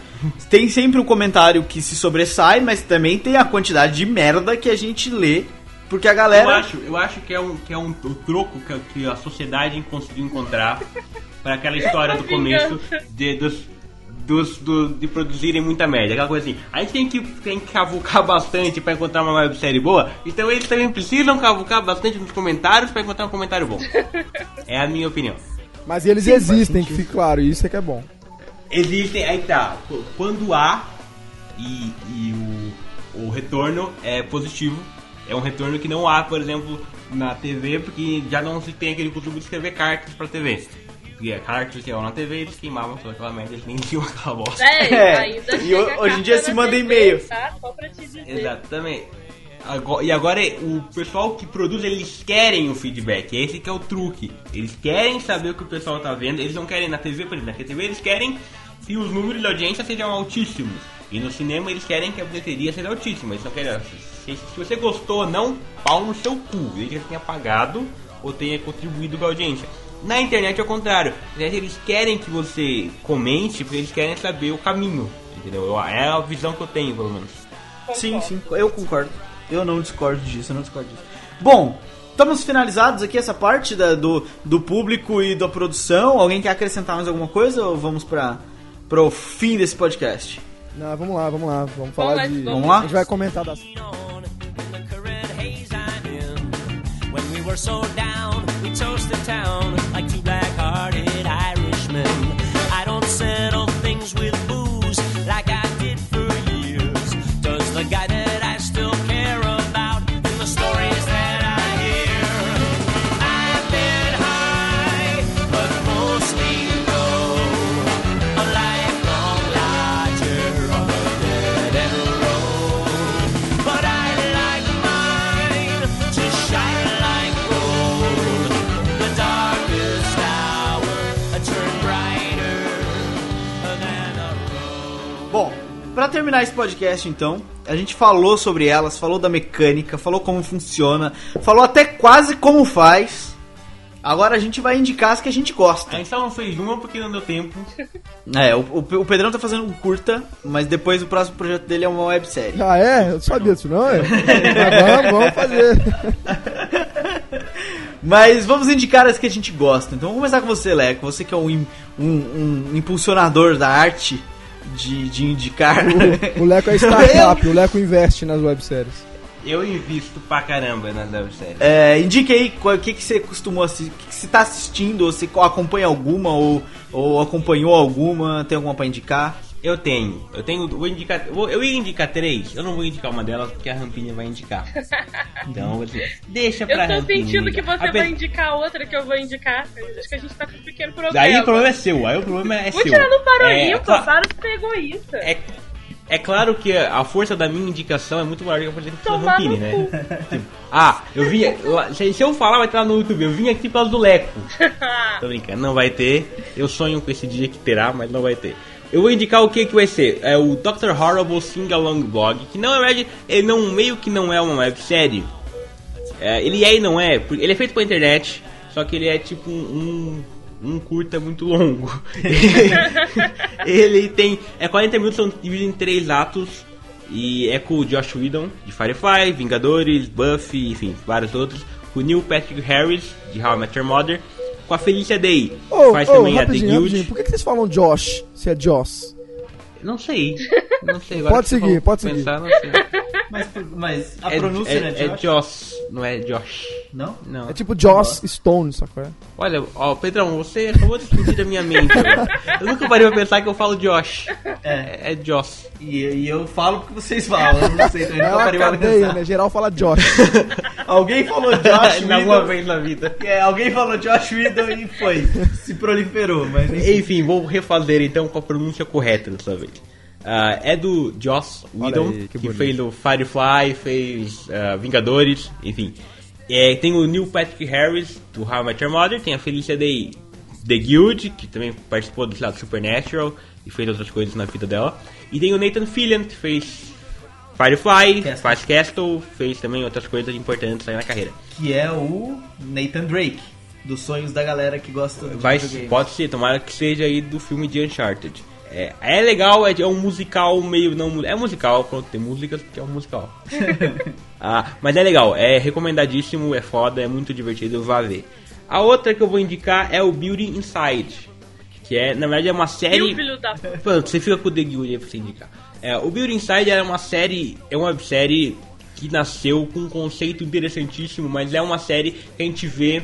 Tem sempre um comentário que se sobressai, mas também tem a quantidade de merda que a gente lê, porque a Eu galera. acho, eu acho que é um, que é um o troco que, a- que a sociedade conseguiu encontrar para aquela história do começo de, dos, dos, do- de produzirem muita merda. Aquela coisa assim, a gente tem que, tem que cavucar bastante pra encontrar uma websérie boa, então eles também precisam cavucar bastante nos comentários pra encontrar um comentário bom. É a minha opinião. Mas eles existem, que fique claro, isso é que é bom. Existem, aí tá, qu- quando há e, e o, o retorno é positivo, é um retorno que não há, por exemplo, na TV, porque já não se tem aquele costume de escrever cartas pra TV. Porque cartas que iam na TV, eles queimavam toda aquela merda, eles nem tinham aquela bosta. É, É, ainda e hoje em dia se manda e-mail. Tá? Só pra te dizer. Exatamente. Agora- e agora o pessoal que produz, eles querem o feedback. Esse que é o truque. Eles querem saber o que o pessoal tá vendo. Eles não querem na TV, por exemplo, na TV eles querem que os números de audiência sejam altíssimos. E no cinema eles querem que a bilheteria seja altíssima. Eles não querem. Se, se você gostou ou não, pau no seu cu. Ele já tenha pagado ou tenha contribuído com a audiência. Na internet é o contrário. Eles querem que você comente porque eles querem saber o caminho. Entendeu? Eu- É a visão que eu tenho, pelo menos. Sim, sim, eu concordo. Eu não discordo disso, eu não discordo disso. Bom, estamos finalizados aqui essa parte da- do, do público e da produção. Alguém quer acrescentar mais alguma coisa ou vamos para o fim desse podcast? Não, vamos lá, vamos lá. Vamos falar lá, de. vamos lá? A gente vai comentar das. were so down, we toasted town like two black-hearted Irishmen. I don't settle Bom, pra terminar esse podcast então, a gente falou sobre elas, falou da mecânica, falou como funciona, falou até quase como faz. Agora a gente vai indicar as que a gente A gosta. gente só não fez uma porque não deu tempo. É, o, o, o Pedrão tá fazendo um curta, mas depois o próximo projeto dele é uma websérie. Ah, é? Eu sabia disso, não? É? Mas vamos, fazer. Mas vamos indicar as que a gente gosta. Então vamos começar com você, Leco. Você que é um, um- um impulsionador da arte de, de indicar. O Leco é startup, o Leco investe nas webséries. Eu invisto pra caramba na websérie. É, indique aí qual- o que, que você costumou assistir, o que, que você tá assistindo, ou você acompanha alguma, ou, ou acompanhou alguma, tem alguma pra indicar? Eu tenho. Eu tenho. Vou indicar. vou- eu ia indicar três. Eu não vou indicar uma delas porque a Rampinha vai indicar. Então, vou deixa pra Eu tô Rampinha sentindo que você vai indicar outra que eu vou indicar. Acho que a gente tá com um pequeno problema. Daí o problema é seu. Aí o problema é Vou seu. tirar no parolinho, é, Para de ser egoísta. é, é claro que a força da minha indicação é muito maior que a força da Rampini, né? Tipo, ah, eu vim. se eu falar, vai estar no YouTube. Eu vim aqui por causa do Leco. Tô brincando, não vai ter. Eu sonho com esse dia que terá, mas não vai ter. Eu vou indicar o que que vai ser. É o Dr. Horrible Sing Along Blog, que na verdade ele não meio que não é uma websérie. É, ele é e não é, porque ele é feito pra internet, só que ele é tipo um, um, um curta muito longo. ele tem. É 40 minutos, são divididos em três atos. E é com o Josh Whedon, de Firefly, Vingadores, Buffy, enfim, vários outros. Com o Neil Patrick Harris, de How I Met Your Mother. Com a Felicia Day, Ô, faz ô, também a The Guild. Por que, que vocês falam Josh se é Joss? Não sei. Não sei. Agora Pode seguir, pode seguir. pensar, não sei. Mas, mas a É- pronúncia, é, né, é Josh? Joss, não é Josh. Não? Não. É tipo Joss Stone, sacou? Olha, ó, Pedrão, você acabou de explodir da minha mente. agora. eu nunca parei pra pensar que eu falo Josh. É. É, é Joss. E, e eu falo porque vocês falam, eu não sei, então eu É nunca uma parei pra pensar. né? Geral fala Josh. Alguém falou Josh Na uma Whedon, vez na vida. é, alguém falou Josh Whedon e foi, se proliferou, mas. Enfim, vou refazer então com a pronúncia correta dessa vez. Ah, é do Joss Whedon, aí, que que, fez o Firefly, fez ah, Vingadores, enfim. É, tem o Neil Patrick Harris, do How I Met Your Mother, tem a Felicia Day, The Guild, que também participou do lá, Supernatural e fez outras coisas na vida dela. E tem o Nathan Fillion, que fez Firefly, Castle. faz Castle, fez também outras coisas importantes aí na carreira. Que é o Nathan Drake, dos sonhos da galera que gosta de Vai, pode ser, tomara que seja aí do filme de Uncharted. É, é legal, é, é um musical meio não é musical, pronto, tem músicas porque é um musical. ah, mas é legal, é recomendadíssimo, é foda, é muito divertido, vá ver. A outra que eu vou indicar é o Beauty Inside, Que é, na verdade, é uma série. Pronto, você fica com o The Guild aí pra você indicar. É, o Build Inside é uma série, é uma websérie que nasceu com um conceito interessantíssimo, mas é uma série que a gente vê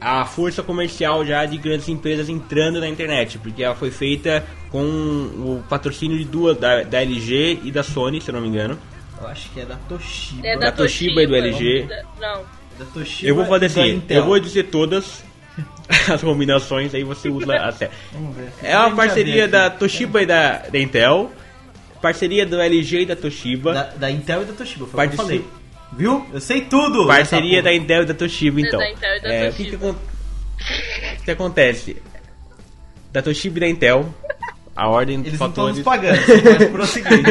a força comercial já de grandes empresas entrando na internet, porque ela foi feita com o patrocínio de duas, da, da LG e da Sony, se eu não me engano. Eu acho que é da Toshiba. É da Toshiba e do LG. Da- Não. Da Toshiba Eu vou fazer da assim, eu vou dizer todas as combinações, aí você usa a série. Vamos ver. É uma parceria da Toshiba e da, da Intel, parceria do LG e da Toshiba. Da, da Intel e da Toshiba, foi o que eu falei. Viu? Eu sei tudo! Parceria da. Intel e da Toshiba, então. da Intel e da É, o que, que, Toshiba. o que acontece? Da Toshiba e da Intel, a ordem dos Eles não estão nos pagando, você pode prosseguir.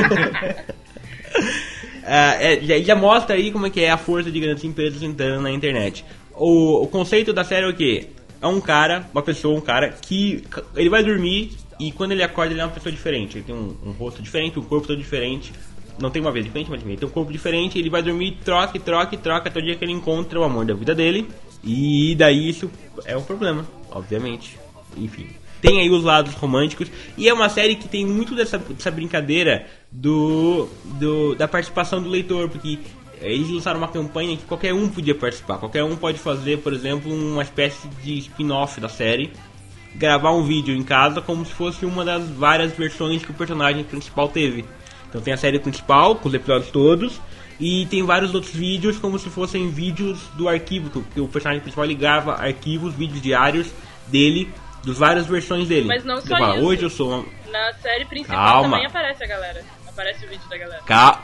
Ah, é, já, já mostra aí como é que é a força de grandes empresas entrando na internet. O, o conceito da série é o quê? É um cara, uma pessoa, um cara que ele vai dormir e quando ele acorda ele é uma pessoa diferente. Ele tem um, um rosto diferente, um corpo todo diferente. Não tem uma vez diferente, mas ele tem um corpo diferente. Ele vai dormir, troca, e troca, e troca até o dia que ele encontra o amor da vida dele. E daí isso é um problema, obviamente. Enfim. Tem aí os lados românticos. E é uma série que tem muito dessa, dessa brincadeira do, do da participação do leitor, porque eles lançaram uma campanha que qualquer um podia participar. Qualquer um pode fazer, por exemplo, uma espécie de spin-off da série. Gravar um vídeo em casa como se fosse uma das várias versões que o personagem principal teve. Então tem a série principal, com os episódios todos, e tem vários outros vídeos como se fossem vídeos do arquivo, que o- personagem principal ele grava arquivos, vídeos diários dele, das várias versões dele. Mas não só fala, isso. hoje eu sou uma... Na série principal Calma. também aparece a galera. Aparece o vídeo da galera. Ca-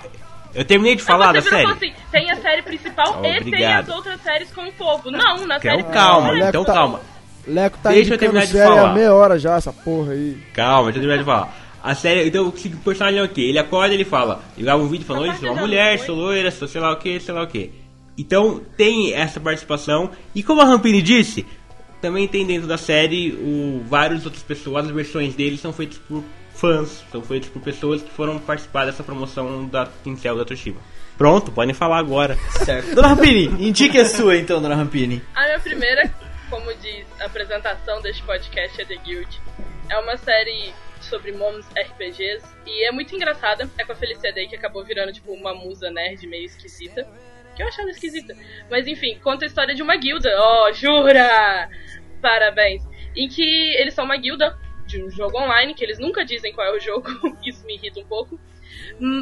Eu terminei de falar Ah, da série. falou assim, tem a série principal e tem as outras séries com o povo. Não, na Então série calma, Leco então tá- calma. Leco tá Deixa eu terminar de falar. meia hora já, essa porra aí. Calma, deixa eu terminar de falar. A série, então o personagem é o quê? Ele acorda e ele fala, ele grava um vídeo falando, hoje sou uma eu mulher, sou loira, sou sei lá o que, sei lá o que. Então tem essa participação. E como a Rampini disse, também tem dentro da série o, várias outras pessoas, as versões deles são feitas por fãs, são feitas por pessoas que foram participar dessa promoção da Pincel da Toshiba. Pronto, podem falar agora. Certo. Dona Rampini, indique a sua então, Dona Rampini. A minha primeira, como diz a apresentação deste podcast é The Guild. É uma série sobre moms RPGs e é muito engraçada. É com a Felicia Day que acabou virando tipo uma musa nerd meio esquisita. Que eu achava esquisita. Mas enfim, conta a história de uma guilda. Oh, jura! Parabéns. Em que eles são uma guilda de um jogo online, que eles nunca dizem qual é o jogo, isso me irrita um pouco.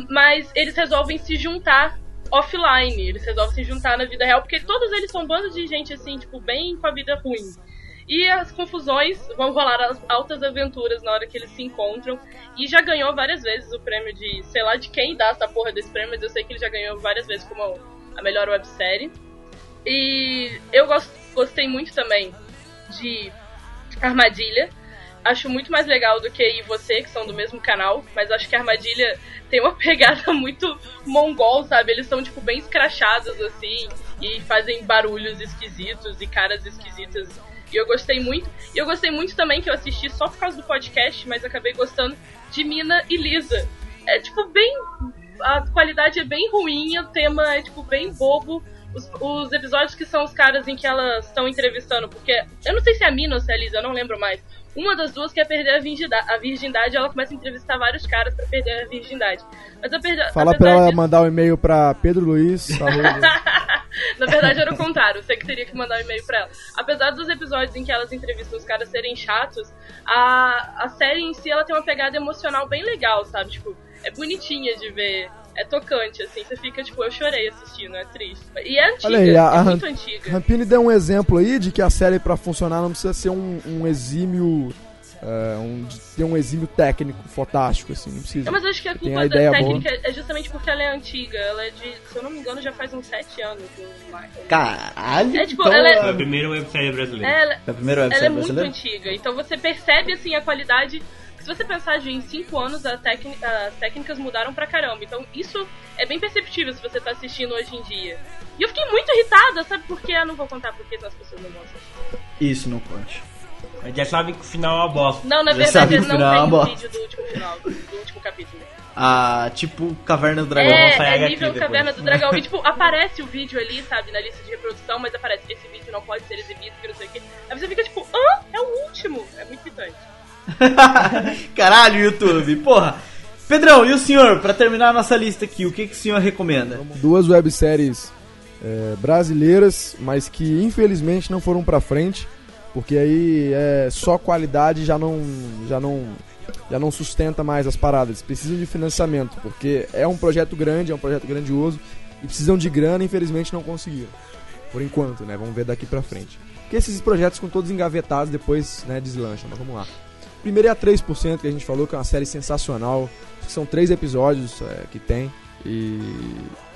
Mas eles resolvem se juntar offline, eles resolvem se juntar na vida real, porque todos eles são bandos de gente assim, tipo, bem com a vida ruim. E as confusões vão rolar as altas aventuras na hora que eles se encontram. E já ganhou várias vezes o prêmio de, sei lá de quem dá essa porra desse prêmio, mas eu sei que ele já ganhou várias vezes como a melhor websérie. E eu gost, gostei muito também de Armadilha. Acho muito mais legal do que e você, que são do mesmo canal, mas acho que a Armadilha tem uma pegada muito mongol, sabe? Eles são, tipo, bem escrachados, assim, e fazem barulhos esquisitos e caras esquisitas. E eu gostei muito. E eu gostei muito também que eu assisti só por causa do podcast, mas acabei gostando de Mina e Lisa. É, tipo, bem. A qualidade é bem ruim, o tema é, tipo, bem bobo. Os, os episódios que são os caras em que elas estão entrevistando, porque eu não sei se é a Mina ou se é a Lisa, eu não lembro mais. Uma das duas quer perder a virgindade, a virgindade ela começa a entrevistar vários caras pra perder a virgindade. Mas eu perdi, Fala pra ela disso- mandar um e-mail pra Pedro Luiz. Na verdade era o contrário, você que teria que mandar um e-mail pra ela. Apesar dos episódios em que elas entrevistam os caras serem chatos, a, a série em si ela tem uma pegada emocional bem legal, sabe? Tipo, é bonitinha de ver. É tocante, assim, você fica, tipo, eu chorei assistindo, é triste. E é antiga, Olha aí, a, é a muito Ram- antiga. Rampini deu um exemplo aí de que a série pra funcionar não precisa ser um, um exímio. É, um, de ter um exímio técnico fantástico, assim, não precisa. É, mas acho que a Tem culpa a da ideia técnica é justamente porque ela é antiga. Ela é de, se eu não me engano, já faz uns 7 anos. Caralho! É, tipo, então, ela é- Foi a primeira websérie brasileira. Ela, É a primeira ela websérie é muito brasileira? antiga. Então você percebe assim a qualidade. Se você pensar de em 5 anos, a as técnicas mudaram pra caramba. Então isso é bem perceptível se você tá assistindo hoje em dia. E eu fiquei muito irritada, sabe por quê? Eu não vou contar porque as pessoas não vão assistir. Isso, não conte. Mas já sabem que o final é uma bosta. Não, na Já verdade sabe eles que não o final é têm uma o bosta. vídeo do último final, do último capítulo. Ah, tipo Caverna do Dragão. É, é HQ nível. Caverna do Dragão. E, tipo, aparece o vídeo ali, sabe, na lista de reprodução, mas aparece, esse vídeo não pode ser exibido, que não sei o quê. Aí você fica tipo, hã? É o último. É muito irritante. Caralho, YouTube, porra. Pedrão, e o senhor, pra terminar a nossa lista aqui, o que, que o senhor recomenda? Duas webséries é, brasileiras, mas que infelizmente não foram pra frente, porque aí é, só qualidade já não, já não já não sustenta mais as paradas. Precisam de financiamento, porque é um projeto grande, é um projeto grandioso e precisam de grana, infelizmente não conseguiram. Por enquanto, né? Vamos ver daqui pra frente. Porque esses projetos ficam todos engavetados, depois, né, deslancham, mas vamos lá. Primeiro é a 3%, que a gente falou, que é uma série sensacional. São três episódios é, que tem. E,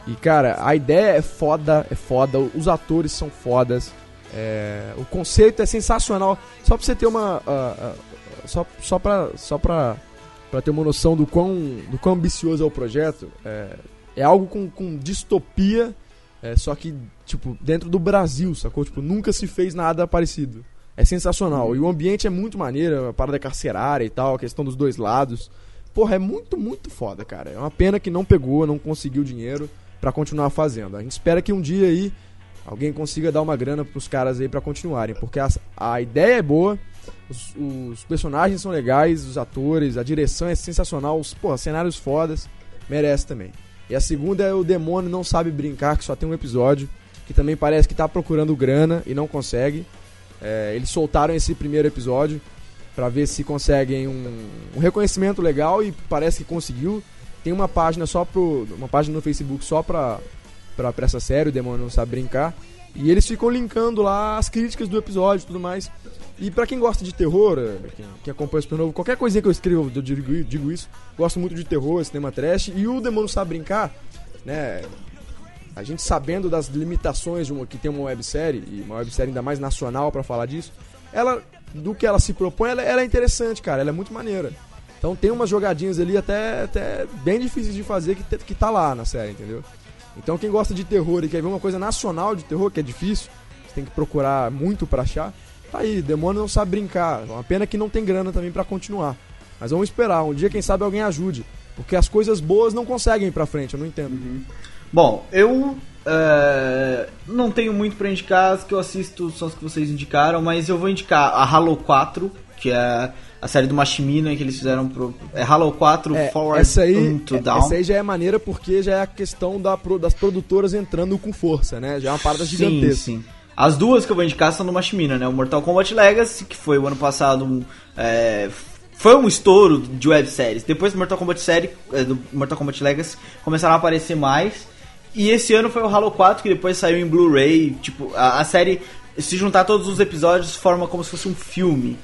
e, cara, a ideia é foda, é foda. Os atores são fodas. É, o conceito é sensacional. Só pra você ter uma. ah, ah, só, só pra. Só pra, pra ter uma noção do quão, do quão ambicioso é o projeto. É, é algo com, com distopia. é, só que, tipo, dentro do Brasil, sacou? Tipo, nunca se fez nada parecido. É sensacional. E o ambiente é muito maneiro, a parada carcerária e tal, a questão dos dois lados. Porra, é muito, muito foda, cara. É uma pena que não pegou, não conseguiu dinheiro pra continuar fazendo. A gente espera que um dia aí alguém consiga dar uma grana pros caras aí pra continuarem, porque a, a ideia é boa, os, os personagens são legais, os atores, a direção é sensacional, os porra, cenários fodas, merece também. E a segunda é o Demônio Não Sabe Brincar, que só tem um episódio, que também parece que tá procurando grana e não consegue. É, eles soltaram esse primeiro episódio pra ver se conseguem um, um reconhecimento legal e parece que conseguiu. Tem uma página só pro. uma página no Facebook só pra, pra, essa série, o Demônio Não Sabe Brincar. E eles ficam linkando lá as críticas do episódio e tudo mais. E pra quem gosta de terror, é, quem, quem acompanha o Supernovo, qualquer coisinha que eu escrevo, eu digo, digo isso. Gosto muito de terror, cinema trash. E o Demônio Sabe Brincar, né? A gente sabendo das limitações de uma, que tem uma websérie, e uma websérie ainda mais nacional pra falar disso, ela, do que ela se propõe, ela, ela é interessante, cara. Ela é muito maneira. Então tem umas jogadinhas ali até, até bem difíceis de fazer que, que tá lá na série, entendeu? Então quem gosta de terror e quer ver uma coisa nacional de terror, que é difícil, você tem que procurar muito pra achar, tá aí, Demônio não sabe brincar. É uma pena que não tem grana também pra continuar. Mas vamos esperar, um dia quem sabe alguém ajude. Porque as coisas boas não conseguem ir pra frente, eu não entendo. Bom, eu é, não tenho muito pra indicar, as que eu assisto são as que vocês indicaram, mas eu vou indicar a Halo 4, que é a série do Machimina que eles fizeram pro. É Halo 4 É, Forward essa aí, Unto é- Down. essa aí já é maneira porque já é a questão da das produtoras entrando com força, né? Já é uma parada Sim, gigantesca. sim. As duas que eu vou indicar são do Machimina, né? O Mortal Kombat Legacy, que foi o ano passado um, é, foi um estouro de webséries. Depois do Mortal Kombat série, é, do Mortal Kombat Legacy, começaram a aparecer mais. E esse ano foi o Halo 4, que depois saiu em Blu-ray. Tipo, a, a série, se juntar todos os episódios, forma como se fosse um filme.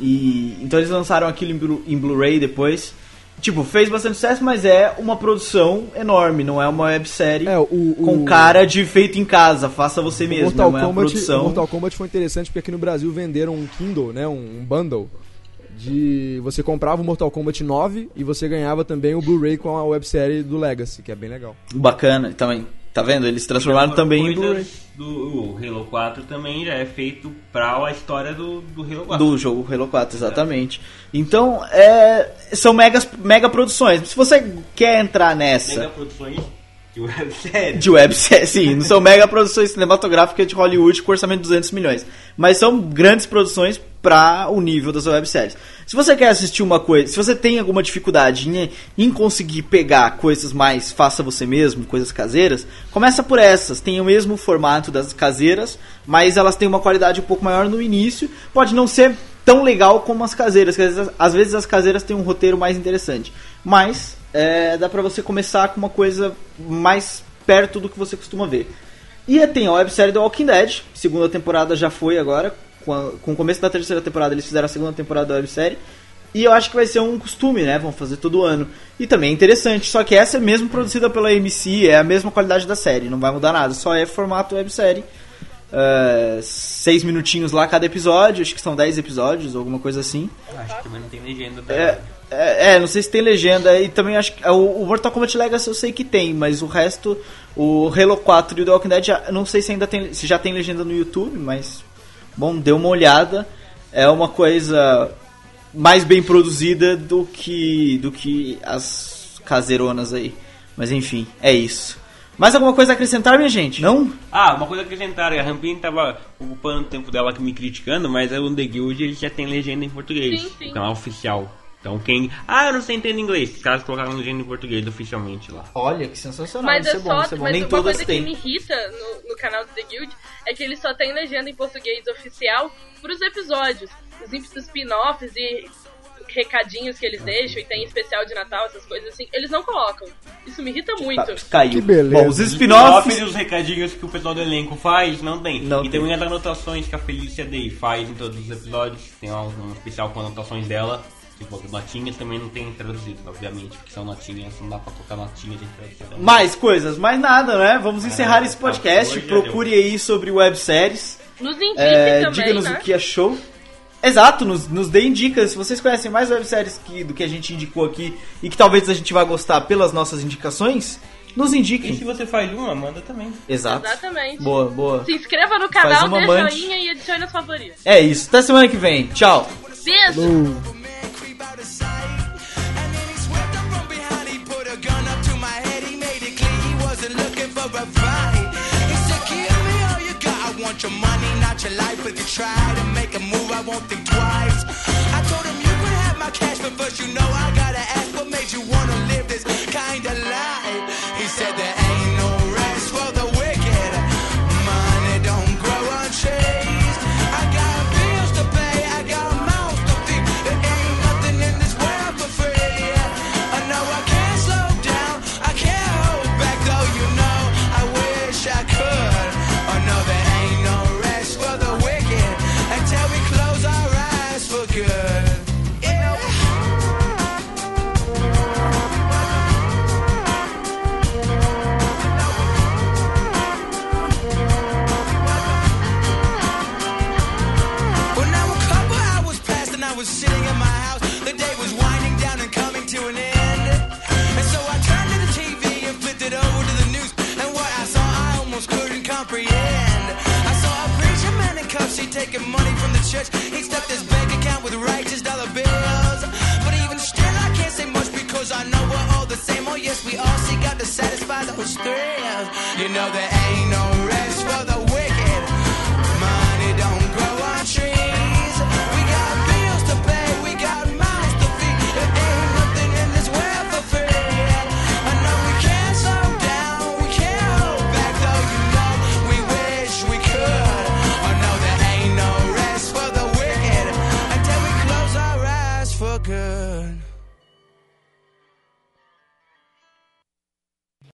E então eles lançaram aquilo em Blu- em Blu-ray depois. Tipo, fez bastante sucesso, mas é uma produção enorme, não é uma websérie É, o- o- com cara de feito em casa, faça você mesmo, Mortal, não é uma Kombat, produção. Mortal Kombat foi interessante porque aqui no Brasil venderam um Kindle, né? Um, um bundle. De. Você comprava o Mortal Kombat 9 e você ganhava também o Blu-ray com a websérie do Legacy, que é bem legal. Bacana, também. Tá vendo? Eles transformaram também em Blu-ray. Do o Halo 4 também já é feito pra a história do, do Halo 4. Do jogo Halo 4, exatamente. Então, é, são megas, mega produções. Se você quer entrar nessa Mega produções de websérie. de websérie, sim, não são mega produções cinematográficas de Hollywood com orçamento de 200 milhões, mas são grandes produções para o nível das webséries. Se você quer assistir uma coisa, se você tem alguma dificuldade em, em conseguir pegar coisas mais faça você mesmo, coisas caseiras, começa por essas. Tem o mesmo formato das caseiras, mas elas têm uma qualidade um pouco maior no início. Pode não ser tão legal como as caseiras, às vezes as caseiras têm um roteiro mais interessante. Mas é, dá pra você começar com uma coisa mais perto do que você costuma ver. E tem a websérie do Walking Dead, segunda temporada já foi agora, com, a- com o começo da terceira temporada eles fizeram a segunda temporada da websérie. E eu acho que vai ser um costume, né? Vão fazer todo ano. E também é interessante, só que essa é mesmo produzida pela AMC, é a mesma qualidade da série, não vai mudar nada, só é formato websérie. É, seis minutinhos lá cada episódio, acho que são dez episódios, alguma coisa assim. Acho que também não tem legenda. Tá? É, é, é, não sei se tem legenda. E também acho que. O, o Mortal Kombat Legacy eu sei que tem, mas o resto, o Halo 4 e o The Walking Dead, não sei se ainda tem. Se já tem legenda no YouTube, mas. Bom, dê uma olhada. é uma coisa mais bem produzida do que do que as caseironas aí. Mas enfim, é isso. Mais alguma coisa a acrescentar, minha gente? Não? Ah, uma coisa a acrescentar, a Rampin tava ocupando o tempo dela aqui me criticando, mas o The Guild ele já tem legenda em português. Sim, sim. O canal oficial. Então quem. Ah, eu não sei entender inglês. Os caras colocaram legenda em português oficialmente lá. Olha, que sensacional. Mas isso é é bom, só, isso é bom. mas Nem uma todas coisa têm. que me irrita no, no canal do The Guild é que ele só tem legenda em português oficial pros episódios. Os spin-offs e recadinhos que eles deixam e tem especial de Natal, essas coisas assim, eles não colocam. Isso me irrita muito. Tá, caiu. Que beleza. Bom, os spin-offs. e os recadinhos que o pessoal do elenco faz, não tem. Não e tem. também as anotações que a Felícia Day faz em todos os episódios. Tem um especial com anotações dela. Tipo, as notinhas também não tem traduzido, obviamente, porque são notinhas, não dá pra colocar notinhas em tradução. Mais coisas, mais nada, né? Vamos encerrar esse podcast. já deu. Procure aí sobre webséries. Nos indique É, também, Diga-nos né? o que achou. Exato, nos, nos deem dicas. Se vocês conhecem mais webséries que, do que a gente indicou aqui e que talvez a gente vá gostar pelas nossas indicações, nos E se indiquem. você faz uma, manda também. Exato. Exatamente. Boa, boa. Se inscreva no canal, dê joinha e adicione nos favoritos. É isso. Até semana que vem. Tchau. Beijo! Fight. He said, Give me all you got. I want your money, not your life. If you try to make a move, I won't think twice. I told him you could have my cash, but first you know I gotta ask what made you wanna live this kind of life. He said there man in cuffs, he taking money from the church. He stuffed his bank account with righteous dollar bills. But even still, I can't say much because I know we're all the same. Oh, yes, we all seek out to satisfy those thrills. You know, there ain't